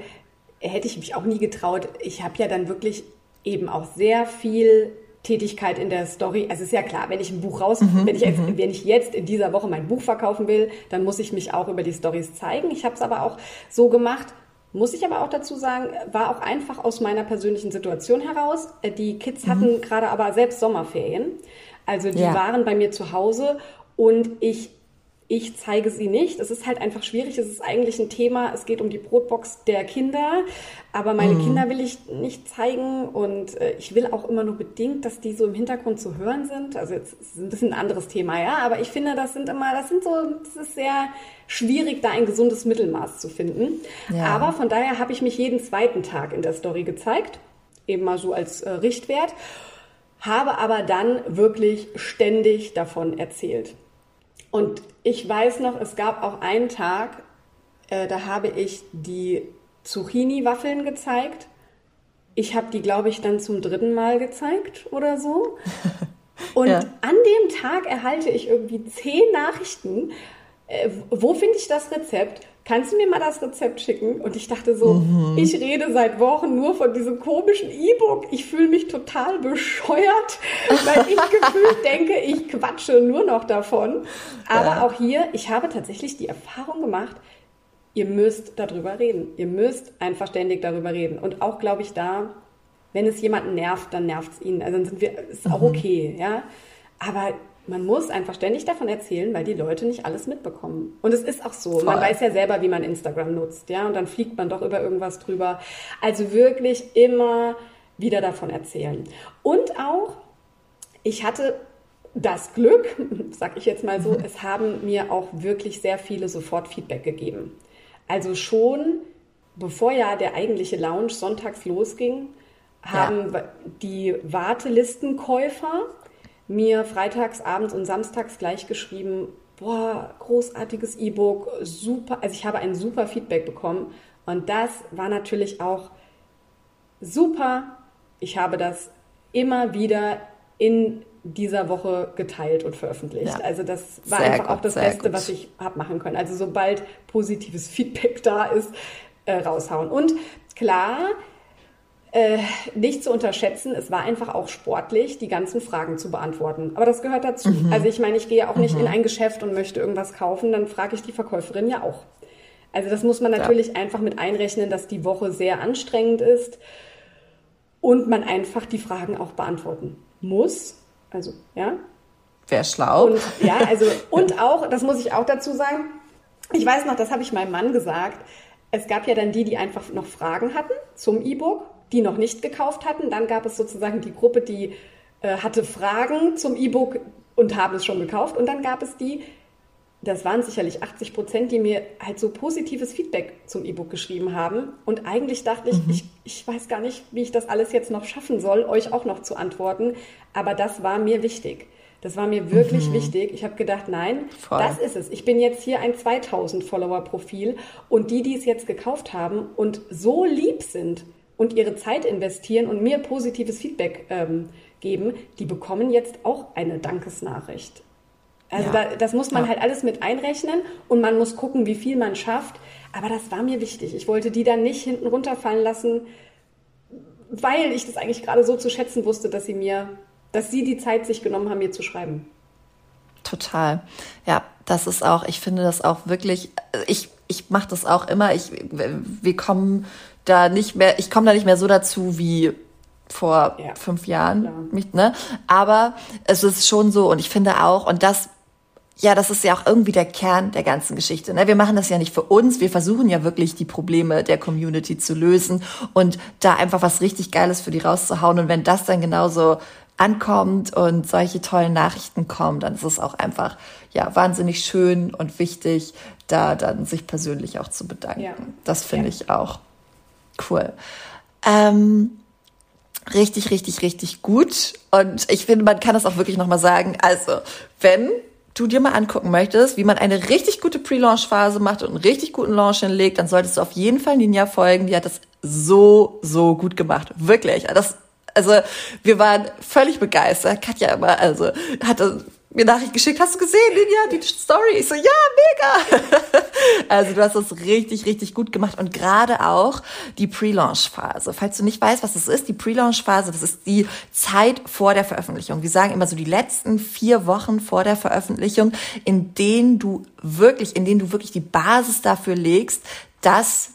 hätte ich mich auch nie getraut. Ich habe ja dann wirklich eben auch sehr viel Tätigkeit in der Story. Also es ist ja klar, wenn ich ein Buch raus, mhm, wenn, ich jetzt, mhm. wenn ich jetzt in dieser Woche mein Buch verkaufen will, dann muss ich mich auch über die Stories zeigen. Ich habe es aber auch so gemacht, muss ich aber auch dazu sagen, war auch einfach aus meiner persönlichen Situation heraus. Äh, die Kids hatten mhm. gerade aber selbst Sommerferien. Also die ja. waren bei mir zu Hause und ich ich zeige sie nicht. Es ist halt einfach schwierig. Es ist eigentlich ein Thema. Es geht um die Brotbox der Kinder. Aber meine mhm. Kinder will ich nicht zeigen. Und äh, ich will auch immer nur bedingt, dass die so im Hintergrund zu hören sind. Also jetzt ist ein bisschen ein anderes Thema, ja. Aber ich finde, das sind immer, das sind so, das ist sehr schwierig, da ein gesundes Mittelmaß zu finden. Ja. Aber von daher habe ich mich jeden zweiten Tag in der Story gezeigt. Eben mal so als äh, Richtwert. Habe aber dann wirklich ständig davon erzählt. Und ich weiß noch, es gab auch einen Tag, äh, da habe ich die Zucchini-Waffeln gezeigt. Ich habe die, glaube ich, dann zum dritten Mal gezeigt oder so. [laughs] Und ja. an dem Tag erhalte ich irgendwie zehn Nachrichten. Äh, wo finde ich das Rezept? Kannst du mir mal das Rezept schicken? Und ich dachte so, mhm. ich rede seit Wochen nur von diesem komischen E-Book. Ich fühle mich total bescheuert, [laughs] weil ich gefühlt denke, ich quatsche nur noch davon. Aber ja. auch hier, ich habe tatsächlich die Erfahrung gemacht, ihr müsst darüber reden. Ihr müsst einfach ständig darüber reden. Und auch, glaube ich, da, wenn es jemanden nervt, dann nervt es ihn. Also dann sind wir, ist auch mhm. okay, ja. Aber man muss einfach ständig davon erzählen, weil die Leute nicht alles mitbekommen. Und es ist auch so. Voll. Man weiß ja selber, wie man Instagram nutzt, ja, und dann fliegt man doch über irgendwas drüber. Also wirklich immer wieder davon erzählen. Und auch, ich hatte das Glück, [laughs] sag ich jetzt mal so, mhm. es haben mir auch wirklich sehr viele sofort Feedback gegeben. Also schon bevor ja der eigentliche Lounge sonntags losging, haben ja. die Wartelistenkäufer mir freitags, abends und samstags gleich geschrieben, boah, großartiges E-Book, super, also ich habe ein super Feedback bekommen und das war natürlich auch super. Ich habe das immer wieder in dieser Woche geteilt und veröffentlicht. Ja. Also das war sehr einfach gut, auch das Beste, gut. was ich habe machen können. Also sobald positives Feedback da ist, äh, raushauen. Und klar, äh, nicht zu unterschätzen, es war einfach auch sportlich, die ganzen Fragen zu beantworten. Aber das gehört dazu. Mhm. Also ich meine, ich gehe auch nicht mhm. in ein Geschäft und möchte irgendwas kaufen, dann frage ich die Verkäuferin ja auch. Also das muss man natürlich ja. einfach mit einrechnen, dass die Woche sehr anstrengend ist und man einfach die Fragen auch beantworten muss. Also, ja. Wäre schlau. Und, ja, also, und auch, das muss ich auch dazu sagen, ich weiß noch, das habe ich meinem Mann gesagt, es gab ja dann die, die einfach noch Fragen hatten zum E-Book die noch nicht gekauft hatten. Dann gab es sozusagen die Gruppe, die äh, hatte Fragen zum E-Book und haben es schon gekauft. Und dann gab es die, das waren sicherlich 80 Prozent, die mir halt so positives Feedback zum E-Book geschrieben haben. Und eigentlich dachte ich, mhm. ich, ich weiß gar nicht, wie ich das alles jetzt noch schaffen soll, euch auch noch zu antworten. Aber das war mir wichtig. Das war mir wirklich mhm. wichtig. Ich habe gedacht, nein, Voll. das ist es. Ich bin jetzt hier ein 2000 Follower-Profil und die, die es jetzt gekauft haben und so lieb sind, und ihre Zeit investieren und mir positives Feedback ähm, geben, die bekommen jetzt auch eine Dankesnachricht. Also ja. da, das muss man ja. halt alles mit einrechnen und man muss gucken, wie viel man schafft. Aber das war mir wichtig. Ich wollte die dann nicht hinten runterfallen lassen, weil ich das eigentlich gerade so zu schätzen wusste, dass sie mir, dass sie die Zeit sich genommen haben, mir zu schreiben. Total. Ja, das ist auch, ich finde das auch wirklich, ich, ich mache das auch immer. Ich, wir kommen da nicht mehr, ich komme da nicht mehr so dazu wie vor ja. fünf Jahren. Ja. Mich, ne? Aber es ist schon so und ich finde auch, und das ja, das ist ja auch irgendwie der Kern der ganzen Geschichte. Ne? Wir machen das ja nicht für uns. Wir versuchen ja wirklich die Probleme der Community zu lösen und da einfach was richtig Geiles für die rauszuhauen. Und wenn das dann genauso ankommt und solche tollen Nachrichten kommen, dann ist es auch einfach ja wahnsinnig schön und wichtig, da dann sich persönlich auch zu bedanken. Ja. Das finde ja. ich auch. Cool. Ähm, richtig, richtig, richtig gut. Und ich finde, man kann das auch wirklich nochmal sagen. Also, wenn du dir mal angucken möchtest, wie man eine richtig gute Pre-Launch-Phase macht und einen richtig guten Launch hinlegt, dann solltest du auf jeden Fall Ninja folgen. Die hat das so, so gut gemacht. Wirklich. Das, also, wir waren völlig begeistert. Katja immer, also, hatte mir Nachricht geschickt, hast du gesehen, Lydia, die Story? Ich so, ja, mega. [laughs] also du hast das richtig, richtig gut gemacht und gerade auch die Pre-Launch-Phase. Falls du nicht weißt, was das ist, die Pre-Launch-Phase, das ist die Zeit vor der Veröffentlichung. Wir sagen immer so die letzten vier Wochen vor der Veröffentlichung, in denen du wirklich, in denen du wirklich die Basis dafür legst, dass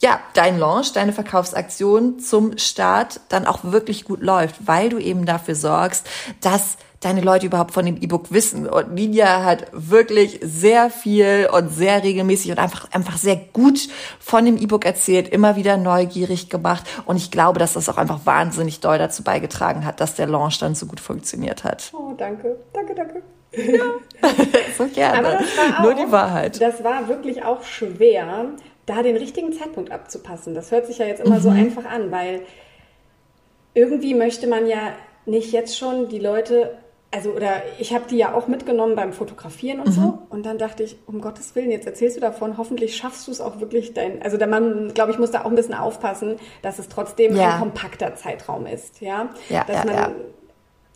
ja, dein Launch, deine Verkaufsaktion zum Start dann auch wirklich gut läuft, weil du eben dafür sorgst, dass deine Leute überhaupt von dem E-Book wissen. Und Ninja hat wirklich sehr viel und sehr regelmäßig und einfach, einfach sehr gut von dem E-Book erzählt, immer wieder neugierig gemacht. Und ich glaube, dass das auch einfach wahnsinnig doll dazu beigetragen hat, dass der Launch dann so gut funktioniert hat. Oh, danke. Danke, danke. Ja. [laughs] so gerne. Auch, Nur die Wahrheit. Das war wirklich auch schwer, da den richtigen Zeitpunkt abzupassen. Das hört sich ja jetzt immer mhm. so einfach an, weil irgendwie möchte man ja nicht jetzt schon die Leute also oder ich habe die ja auch mitgenommen beim Fotografieren und mhm. so und dann dachte ich, um Gottes Willen, jetzt erzählst du davon, hoffentlich schaffst du es auch wirklich dein, also der Mann, glaube ich, muss da auch ein bisschen aufpassen, dass es trotzdem ja. ein kompakter Zeitraum ist, ja, ja dass ja, man,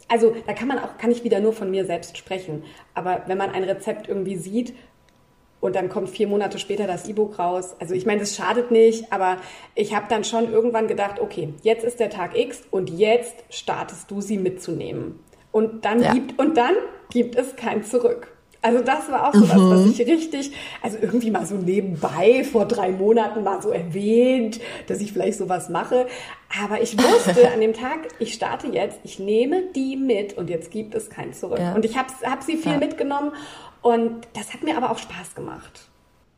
also da kann man auch, kann ich wieder nur von mir selbst sprechen, aber wenn man ein Rezept irgendwie sieht und dann kommt vier Monate später das E-Book raus. Also ich meine, das schadet nicht, aber ich habe dann schon irgendwann gedacht, okay, jetzt ist der Tag X und jetzt startest du sie mitzunehmen. Und dann, ja. gibt, und dann gibt es kein Zurück. Also das war auch so was, was mhm. ich richtig, also irgendwie mal so nebenbei vor drei Monaten mal so erwähnt, dass ich vielleicht sowas mache. Aber ich wusste [laughs] an dem Tag, ich starte jetzt, ich nehme die mit und jetzt gibt es kein Zurück. Ja. Und ich habe hab sie viel ja. mitgenommen und das hat mir aber auch Spaß gemacht.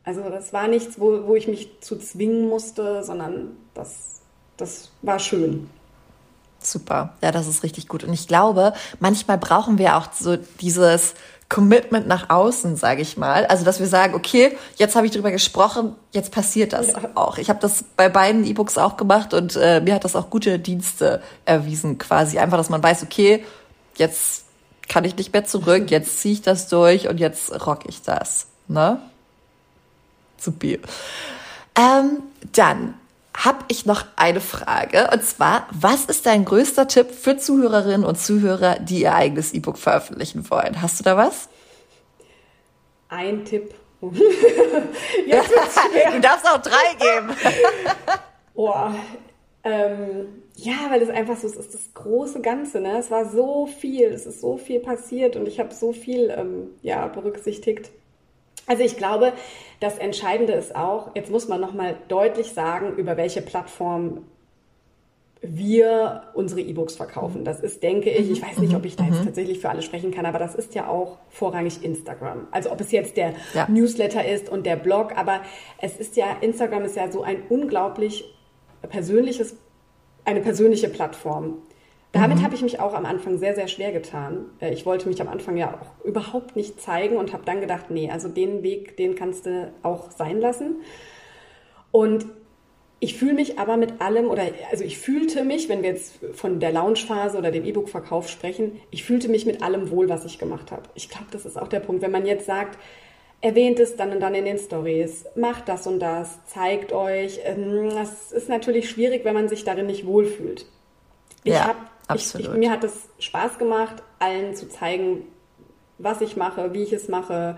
Also das war nichts, wo, wo ich mich zu zwingen musste, sondern das, das war schön. Super, ja, das ist richtig gut. Und ich glaube, manchmal brauchen wir auch so dieses Commitment nach außen, sage ich mal. Also, dass wir sagen, okay, jetzt habe ich drüber gesprochen, jetzt passiert das ja. auch. Ich habe das bei beiden E-Books auch gemacht und äh, mir hat das auch gute Dienste erwiesen, quasi. Einfach, dass man weiß, okay, jetzt kann ich nicht mehr zurück, jetzt ziehe ich das durch und jetzt rock ich das. Ne? Supi. Ähm, dann habe ich noch eine Frage. Und zwar, was ist dein größter Tipp für Zuhörerinnen und Zuhörer, die ihr eigenes E-Book veröffentlichen wollen? Hast du da was? Ein Tipp. [laughs] [laughs] du darfst auch drei geben. [laughs] Boah. Ähm, ja, weil es einfach so ist, ist das große Ganze. Ne? Es war so viel, es ist so viel passiert und ich habe so viel ähm, ja, berücksichtigt. Also ich glaube, das Entscheidende ist auch, jetzt muss man nochmal deutlich sagen, über welche Plattform wir unsere E-Books verkaufen. Das ist, denke ich, ich weiß nicht, ob ich da jetzt mhm. tatsächlich für alle sprechen kann, aber das ist ja auch vorrangig Instagram. Also ob es jetzt der ja. Newsletter ist und der Blog, aber es ist ja, Instagram ist ja so ein unglaublich persönliches, eine persönliche Plattform. Damit mhm. habe ich mich auch am Anfang sehr, sehr schwer getan. Äh, ich wollte mich am Anfang ja auch überhaupt nicht zeigen und habe dann gedacht, nee, also den Weg, den kannst du auch sein lassen. Und ich fühle mich aber mit allem, oder also ich fühlte mich, wenn wir jetzt von der Launchphase oder dem E-Book-Verkauf sprechen, ich fühlte mich mit allem wohl, was ich gemacht habe. Ich glaube, das ist auch der Punkt. Wenn man jetzt sagt, erwähnt es dann und dann in den Stories, macht das und das, zeigt euch. Ähm, das ist natürlich schwierig, wenn man sich darin nicht wohlfühlt. Ich ja. habe Absolut. Ich, ich, mir hat es Spaß gemacht, allen zu zeigen, was ich mache, wie ich es mache.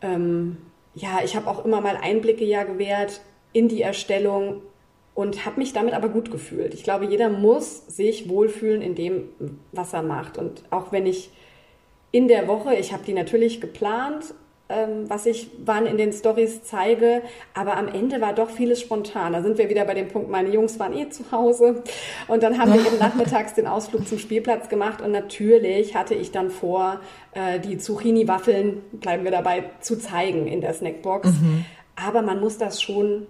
Ähm, ja, ich habe auch immer mal Einblicke ja gewährt in die Erstellung und habe mich damit aber gut gefühlt. Ich glaube, jeder muss sich wohlfühlen in dem, was er macht. Und auch wenn ich in der Woche, ich habe die natürlich geplant ähm, was ich wann in den Stories zeige. Aber am Ende war doch vieles spontan. Da sind wir wieder bei dem Punkt, meine Jungs waren eh zu Hause. Und dann haben wir eben [laughs] nachmittags den Ausflug zum Spielplatz gemacht. Und natürlich hatte ich dann vor, äh, die Zucchini-Waffeln, bleiben wir dabei, zu zeigen in der Snackbox. Mhm. Aber man muss das schon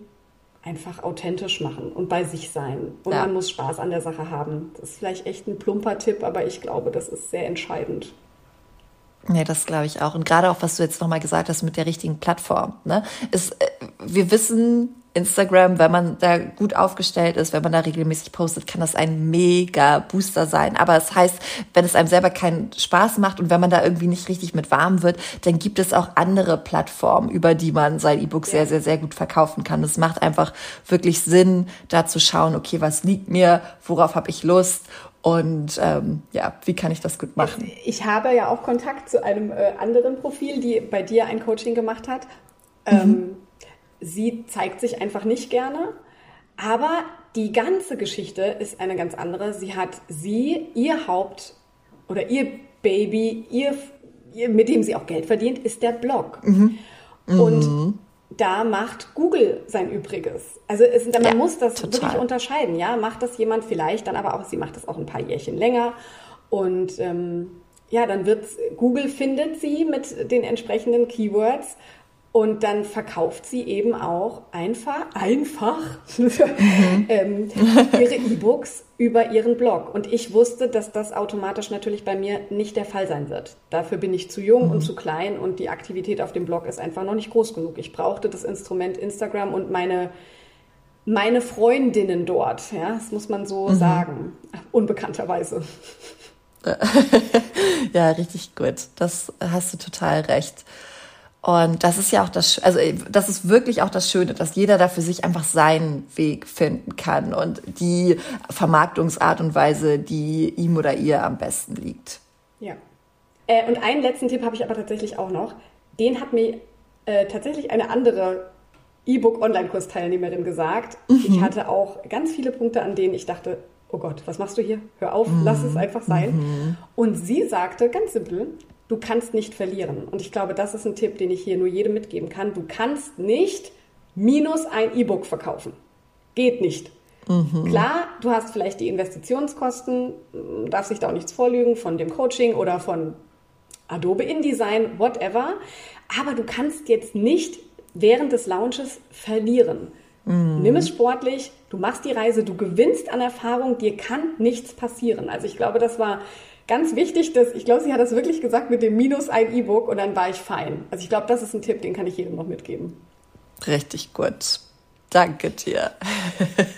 einfach authentisch machen und bei sich sein. Und ja. man muss Spaß an der Sache haben. Das ist vielleicht echt ein plumper Tipp, aber ich glaube, das ist sehr entscheidend. Nee, das glaube ich auch. Und gerade auch, was du jetzt nochmal gesagt hast mit der richtigen Plattform. Ne? Ist, äh, wir wissen, Instagram, wenn man da gut aufgestellt ist, wenn man da regelmäßig postet, kann das ein mega Booster sein. Aber es das heißt, wenn es einem selber keinen Spaß macht und wenn man da irgendwie nicht richtig mit warm wird, dann gibt es auch andere Plattformen, über die man sein E-Book sehr, sehr, sehr gut verkaufen kann. Es macht einfach wirklich Sinn, da zu schauen, okay, was liegt mir, worauf habe ich Lust und ähm, ja, wie kann ich das gut machen? Ich habe ja auch Kontakt zu einem äh, anderen Profil, die bei dir ein Coaching gemacht hat. Mhm. Ähm, sie zeigt sich einfach nicht gerne, aber die ganze Geschichte ist eine ganz andere. Sie hat sie, ihr Haupt oder ihr Baby, ihr, ihr mit dem sie auch Geld verdient, ist der Blog. Mhm. Und mhm da macht Google sein Übriges. Also es, man ja, muss das total. wirklich unterscheiden. Ja, macht das jemand vielleicht dann aber auch, sie macht das auch ein paar Jährchen länger und ähm, ja, dann wird Google findet sie mit den entsprechenden Keywords und dann verkauft sie eben auch einfach, einfach mhm. [laughs] ähm, ihre E-Books über ihren Blog. Und ich wusste, dass das automatisch natürlich bei mir nicht der Fall sein wird. Dafür bin ich zu jung mhm. und zu klein und die Aktivität auf dem Blog ist einfach noch nicht groß genug. Ich brauchte das Instrument Instagram und meine, meine Freundinnen dort. Ja, das muss man so mhm. sagen. Unbekannterweise. [laughs] ja, richtig gut. Das hast du total recht. Und das ist ja auch das, also das ist wirklich auch das Schöne, dass jeder da für sich einfach seinen Weg finden kann und die Vermarktungsart und Weise, die ihm oder ihr am besten liegt. Ja. Äh, und einen letzten Tipp habe ich aber tatsächlich auch noch. Den hat mir äh, tatsächlich eine andere E-Book-Online-Kurs-Teilnehmerin gesagt. Mhm. Ich hatte auch ganz viele Punkte, an denen ich dachte, oh Gott, was machst du hier? Hör auf, mhm. lass es einfach sein. Mhm. Und sie sagte ganz simpel, du kannst nicht verlieren. Und ich glaube, das ist ein Tipp, den ich hier nur jedem mitgeben kann. Du kannst nicht minus ein E-Book verkaufen. Geht nicht. Mhm. Klar, du hast vielleicht die Investitionskosten, darfst sich da auch nichts vorlügen von dem Coaching oder von Adobe InDesign, whatever. Aber du kannst jetzt nicht während des Launches verlieren. Mhm. Nimm es sportlich, du machst die Reise, du gewinnst an Erfahrung, dir kann nichts passieren. Also ich glaube, das war ganz wichtig, dass ich glaube, sie hat das wirklich gesagt mit dem Minus ein E-Book und dann war ich fein. Also ich glaube, das ist ein Tipp, den kann ich jedem noch mitgeben. Richtig gut. Danke dir.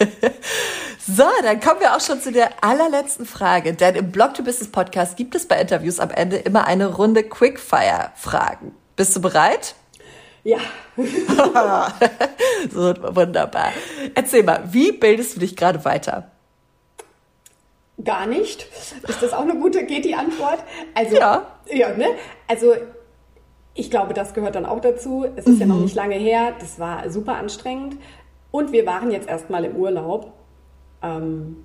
[laughs] so, dann kommen wir auch schon zu der allerletzten Frage. Denn im Blog to Business Podcast gibt es bei Interviews am Ende immer eine Runde Quickfire-Fragen. Bist du bereit? Ja. [laughs] so, wunderbar. Erzähl mal, wie bildest du dich gerade weiter? Gar nicht. Ist das auch eine gute, geht die Antwort? Also, ja. Ja, ne? Also, ich glaube, das gehört dann auch dazu. Es ist mhm. ja noch mhm. nicht lange her. Das war super anstrengend. Und wir waren jetzt erstmal im Urlaub. Ähm,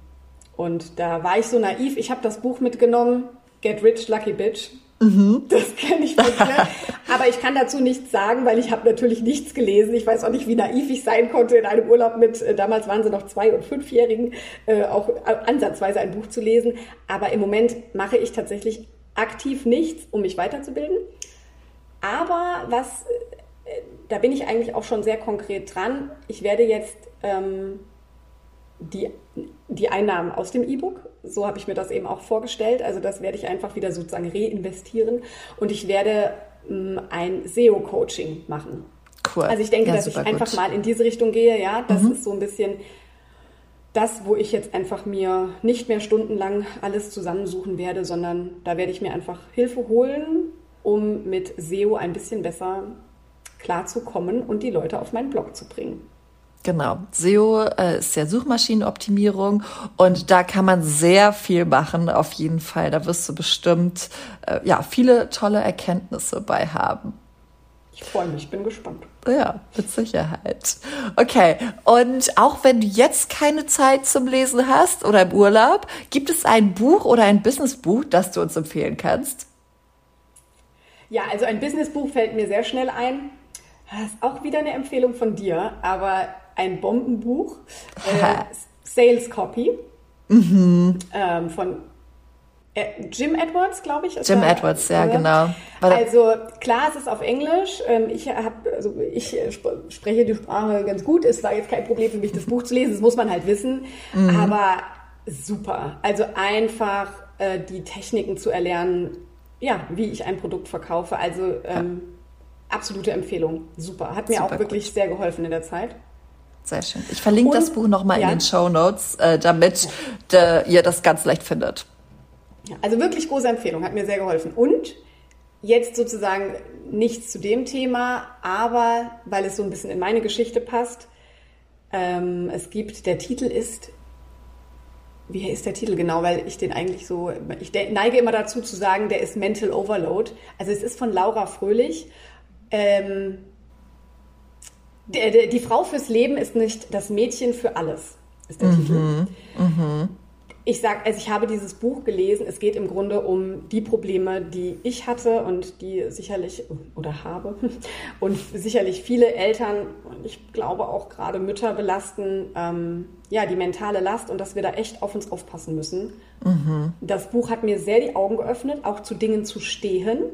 und da war ich so naiv. Ich habe das Buch mitgenommen, Get Rich, Lucky Bitch. Mhm. Das kenne ich von dir. [laughs] Aber ich kann dazu nichts sagen, weil ich habe natürlich nichts gelesen. Ich weiß auch nicht, wie naiv ich sein konnte, in einem Urlaub mit, äh, damals waren sie noch zwei- und fünfjährigen, äh, auch ansatzweise ein Buch zu lesen. Aber im Moment mache ich tatsächlich aktiv nichts, um mich weiterzubilden. Aber was, äh, da bin ich eigentlich auch schon sehr konkret dran. Ich werde jetzt ähm, die, die Einnahmen aus dem E-Book. So habe ich mir das eben auch vorgestellt. Also das werde ich einfach wieder sozusagen reinvestieren und ich werde ähm, ein SEO-Coaching machen. Cool. Also ich denke, ja, dass ich einfach gut. mal in diese Richtung gehe. Ja, das mhm. ist so ein bisschen das, wo ich jetzt einfach mir nicht mehr stundenlang alles zusammensuchen werde, sondern da werde ich mir einfach Hilfe holen, um mit SEO ein bisschen besser klarzukommen und die Leute auf meinen Blog zu bringen. Genau. SEO äh, ist ja Suchmaschinenoptimierung und da kann man sehr viel machen, auf jeden Fall. Da wirst du bestimmt äh, ja viele tolle Erkenntnisse bei haben. Ich freue mich, bin gespannt. Ja, mit Sicherheit. Okay, und auch wenn du jetzt keine Zeit zum Lesen hast oder im Urlaub, gibt es ein Buch oder ein Businessbuch, das du uns empfehlen kannst? Ja, also ein Businessbuch fällt mir sehr schnell ein. Das ist auch wieder eine Empfehlung von dir, aber ein Bombenbuch, [laughs] äh, Sales Copy mhm. ähm, von äh, Jim Edwards, glaube ich. Jim da, Edwards, ja, oder? genau. Also klar, es ist auf Englisch. Ähm, ich habe, also ich spreche die Sprache ganz gut. Es war jetzt kein Problem für mich, das Buch zu lesen. Das muss man halt wissen. Mhm. Aber super. Also einfach äh, die Techniken zu erlernen, ja, wie ich ein Produkt verkaufe. Also ähm, ja. absolute Empfehlung. Super. Hat mir super auch wirklich gut. sehr geholfen in der Zeit. Sehr schön. Ich verlinke und, das Buch nochmal ja. in den Show Notes, äh, damit ja. ihr das ganz leicht findet. Ja, also wirklich große Empfehlung, hat mir sehr geholfen. Und jetzt sozusagen nichts zu dem Thema, aber weil es so ein bisschen in meine Geschichte passt, ähm, es gibt, der Titel ist, wie ist der Titel genau, weil ich den eigentlich so, ich neige immer dazu zu sagen, der ist Mental Overload. Also es ist von Laura Fröhlich. Ähm, die, die Frau fürs Leben ist nicht das Mädchen für alles, ist der mhm. Titel. Mhm. Ich sage, also ich habe dieses Buch gelesen. Es geht im Grunde um die Probleme, die ich hatte und die sicherlich oder habe [laughs] und sicherlich viele Eltern und ich glaube auch gerade Mütter belasten, ähm, ja die mentale Last und dass wir da echt auf uns aufpassen müssen. Mhm. Das Buch hat mir sehr die Augen geöffnet, auch zu Dingen zu stehen,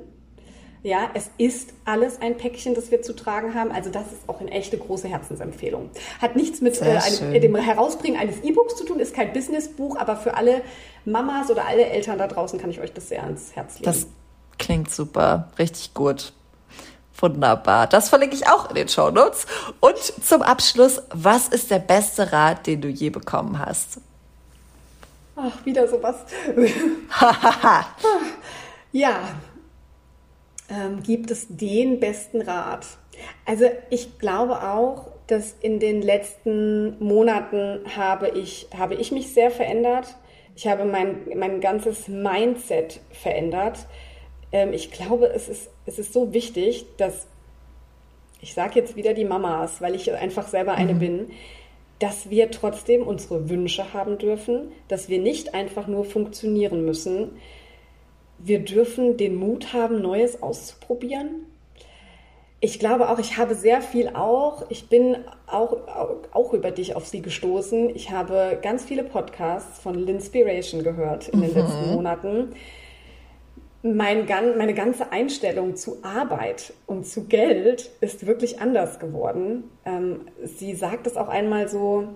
ja, es ist alles ein Päckchen, das wir zu tragen haben. Also das ist auch eine echte große Herzensempfehlung. Hat nichts mit äh, einem, dem Herausbringen eines E-Books zu tun, ist kein Businessbuch, aber für alle Mamas oder alle Eltern da draußen kann ich euch das sehr ans Herz legen. Das klingt super, richtig gut. Wunderbar. Das verlinke ich auch in den Show Notes. Und zum Abschluss, was ist der beste Rat, den du je bekommen hast? Ach, wieder sowas. [laughs] [laughs] ja, ähm, gibt es den besten Rat? Also ich glaube auch, dass in den letzten Monaten habe ich, habe ich mich sehr verändert. Ich habe mein, mein ganzes Mindset verändert. Ähm, ich glaube, es ist, es ist so wichtig, dass, ich sage jetzt wieder die Mamas, weil ich einfach selber eine mhm. bin, dass wir trotzdem unsere Wünsche haben dürfen, dass wir nicht einfach nur funktionieren müssen, wir dürfen den Mut haben, Neues auszuprobieren. Ich glaube auch, ich habe sehr viel auch, ich bin auch, auch über dich auf sie gestoßen. Ich habe ganz viele Podcasts von Linspiration gehört in den mhm. letzten Monaten. Mein, meine ganze Einstellung zu Arbeit und zu Geld ist wirklich anders geworden. Ähm, sie sagt es auch einmal so,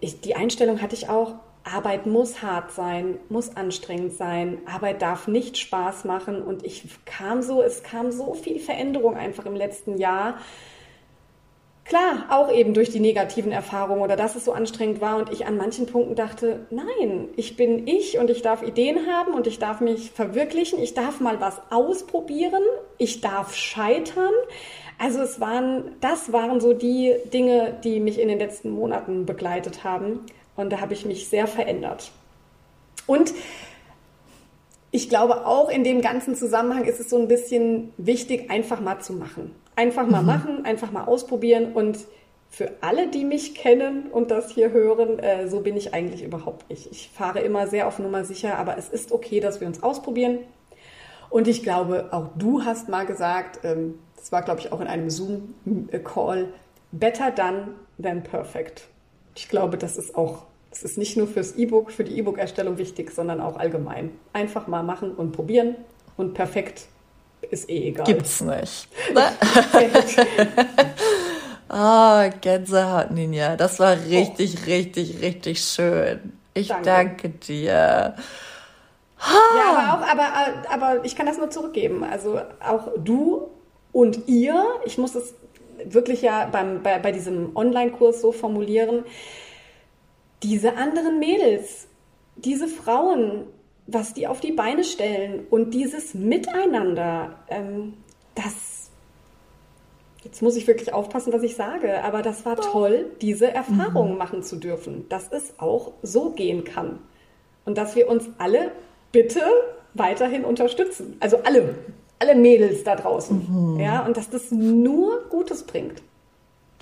ich, die Einstellung hatte ich auch, Arbeit muss hart sein, muss anstrengend sein, Arbeit darf nicht Spaß machen. Und ich kam so, es kam so viel Veränderung einfach im letzten Jahr. Klar, auch eben durch die negativen Erfahrungen oder dass es so anstrengend war und ich an manchen Punkten dachte, nein, ich bin ich und ich darf Ideen haben und ich darf mich verwirklichen, ich darf mal was ausprobieren, ich darf scheitern. Also es waren, das waren so die Dinge, die mich in den letzten Monaten begleitet haben. Und da habe ich mich sehr verändert. Und ich glaube auch in dem ganzen Zusammenhang ist es so ein bisschen wichtig, einfach mal zu machen. Einfach mal mhm. machen, einfach mal ausprobieren. Und für alle, die mich kennen und das hier hören, äh, so bin ich eigentlich überhaupt nicht. Ich fahre immer sehr auf Nummer sicher, aber es ist okay, dass wir uns ausprobieren. Und ich glaube, auch du hast mal gesagt, ähm, das war, glaube ich, auch in einem Zoom-Call, better done than perfect. Ich glaube, das ist auch, das ist nicht nur fürs E-Book, für die E-Book-Erstellung wichtig, sondern auch allgemein. Einfach mal machen und probieren und perfekt ist eh egal. Gibt's nicht. [laughs] [laughs] Ah, oh, Gänsehaut, Ninja. Das war richtig, oh. richtig, richtig schön. Ich danke, danke dir. Ja, aber auch, aber, aber ich kann das nur zurückgeben. Also auch du und ihr, ich muss es wirklich ja beim, bei, bei diesem Online-Kurs so formulieren, diese anderen Mädels, diese Frauen, was die auf die Beine stellen und dieses Miteinander, ähm, das, jetzt muss ich wirklich aufpassen, was ich sage, aber das war toll, diese Erfahrungen mhm. machen zu dürfen, dass es auch so gehen kann und dass wir uns alle bitte weiterhin unterstützen. Also alle, alle Mädels da draußen. Mhm. Ja, und dass das nur Gutes bringt.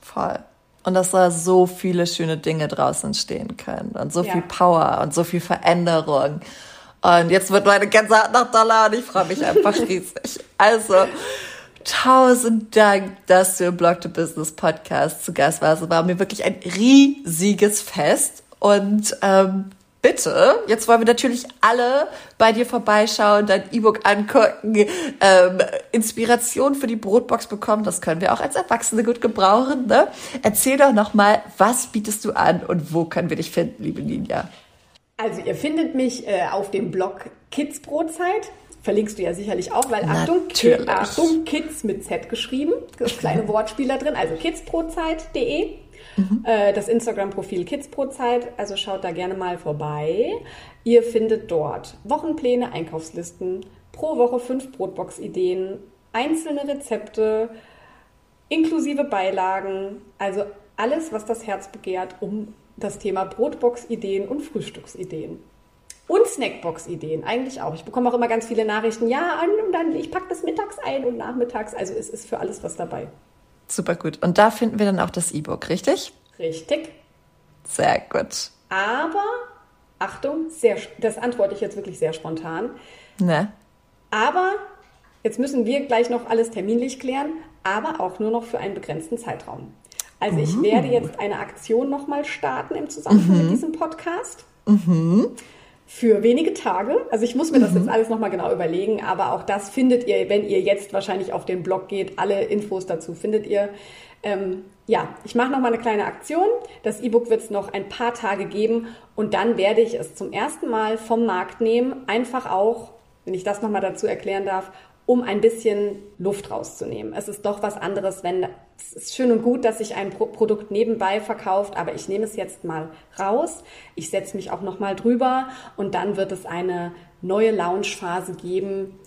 Voll. Und dass da so viele schöne Dinge draußen entstehen können und so ja. viel Power und so viel Veränderung. Und jetzt wird meine Gänsehaut noch Dollar und ich freue mich einfach [laughs] riesig. Also, tausend Dank, dass du im Blog to Business Podcast zu Gast warst. Es war mir wirklich ein riesiges Fest. Und ähm, bitte, jetzt wollen wir natürlich alle bei dir vorbeischauen, dein E-Book angucken, ähm, Inspiration für die Brotbox bekommen. Das können wir auch als Erwachsene gut gebrauchen. Ne? Erzähl doch nochmal, was bietest du an und wo können wir dich finden, liebe Ninja? Also ihr findet mich äh, auf dem Blog Kids Brotzeit. Verlinkst du ja sicherlich auch, weil Achtung, Ki Achtung, Kids mit Z geschrieben. Das kleine Wortspiel da drin. Also kidsbrotzeit.de. Mhm. Äh, das Instagram-Profil Kids Pro Zeit, also schaut da gerne mal vorbei. Ihr findet dort Wochenpläne, Einkaufslisten, pro Woche fünf Brotbox-Ideen, einzelne Rezepte, inklusive Beilagen, also alles, was das Herz begehrt, um das Thema Brotbox-Ideen und Frühstücksideen. Und Snackbox-Ideen, eigentlich auch. Ich bekomme auch immer ganz viele Nachrichten, ja, und dann, ich packe das mittags ein und nachmittags. Also es ist für alles was dabei. Super gut. Und da finden wir dann auch das E-Book, richtig? Richtig. Sehr gut. Aber, Achtung, sehr, das antworte ich jetzt wirklich sehr spontan. Ne? Aber, jetzt müssen wir gleich noch alles terminlich klären, aber auch nur noch für einen begrenzten Zeitraum. Also ich uh. werde jetzt eine Aktion nochmal starten im Zusammenhang mhm. mit diesem Podcast. Mhm für wenige Tage. Also ich muss mir das mhm. jetzt alles nochmal genau überlegen, aber auch das findet ihr, wenn ihr jetzt wahrscheinlich auf den Blog geht, alle Infos dazu findet ihr. Ähm, ja, ich mache nochmal eine kleine Aktion. Das E-Book wird es noch ein paar Tage geben und dann werde ich es zum ersten Mal vom Markt nehmen, einfach auch, wenn ich das nochmal dazu erklären darf, um ein bisschen Luft rauszunehmen. Es ist doch was anderes, wenn es ist schön und gut, dass sich ein Pro Produkt nebenbei verkauft, aber ich nehme es jetzt mal raus. Ich setze mich auch noch mal drüber und dann wird es eine neue Launchphase geben.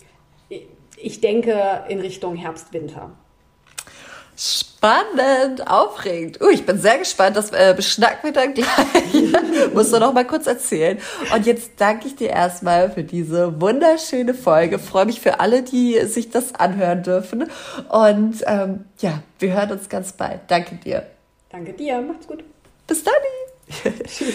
Ich denke in Richtung Herbst Winter. Spannend, aufregend. Uh, ich bin sehr gespannt. Das äh, beschnacken wir dann gleich. [laughs] Musst du noch mal kurz erzählen. Und jetzt danke ich dir erstmal für diese wunderschöne Folge. Freue mich für alle, die sich das anhören dürfen. Und ähm, ja, wir hören uns ganz bald. Danke dir. Danke dir. Macht's gut. Bis dann. [laughs] [laughs] Tschüss.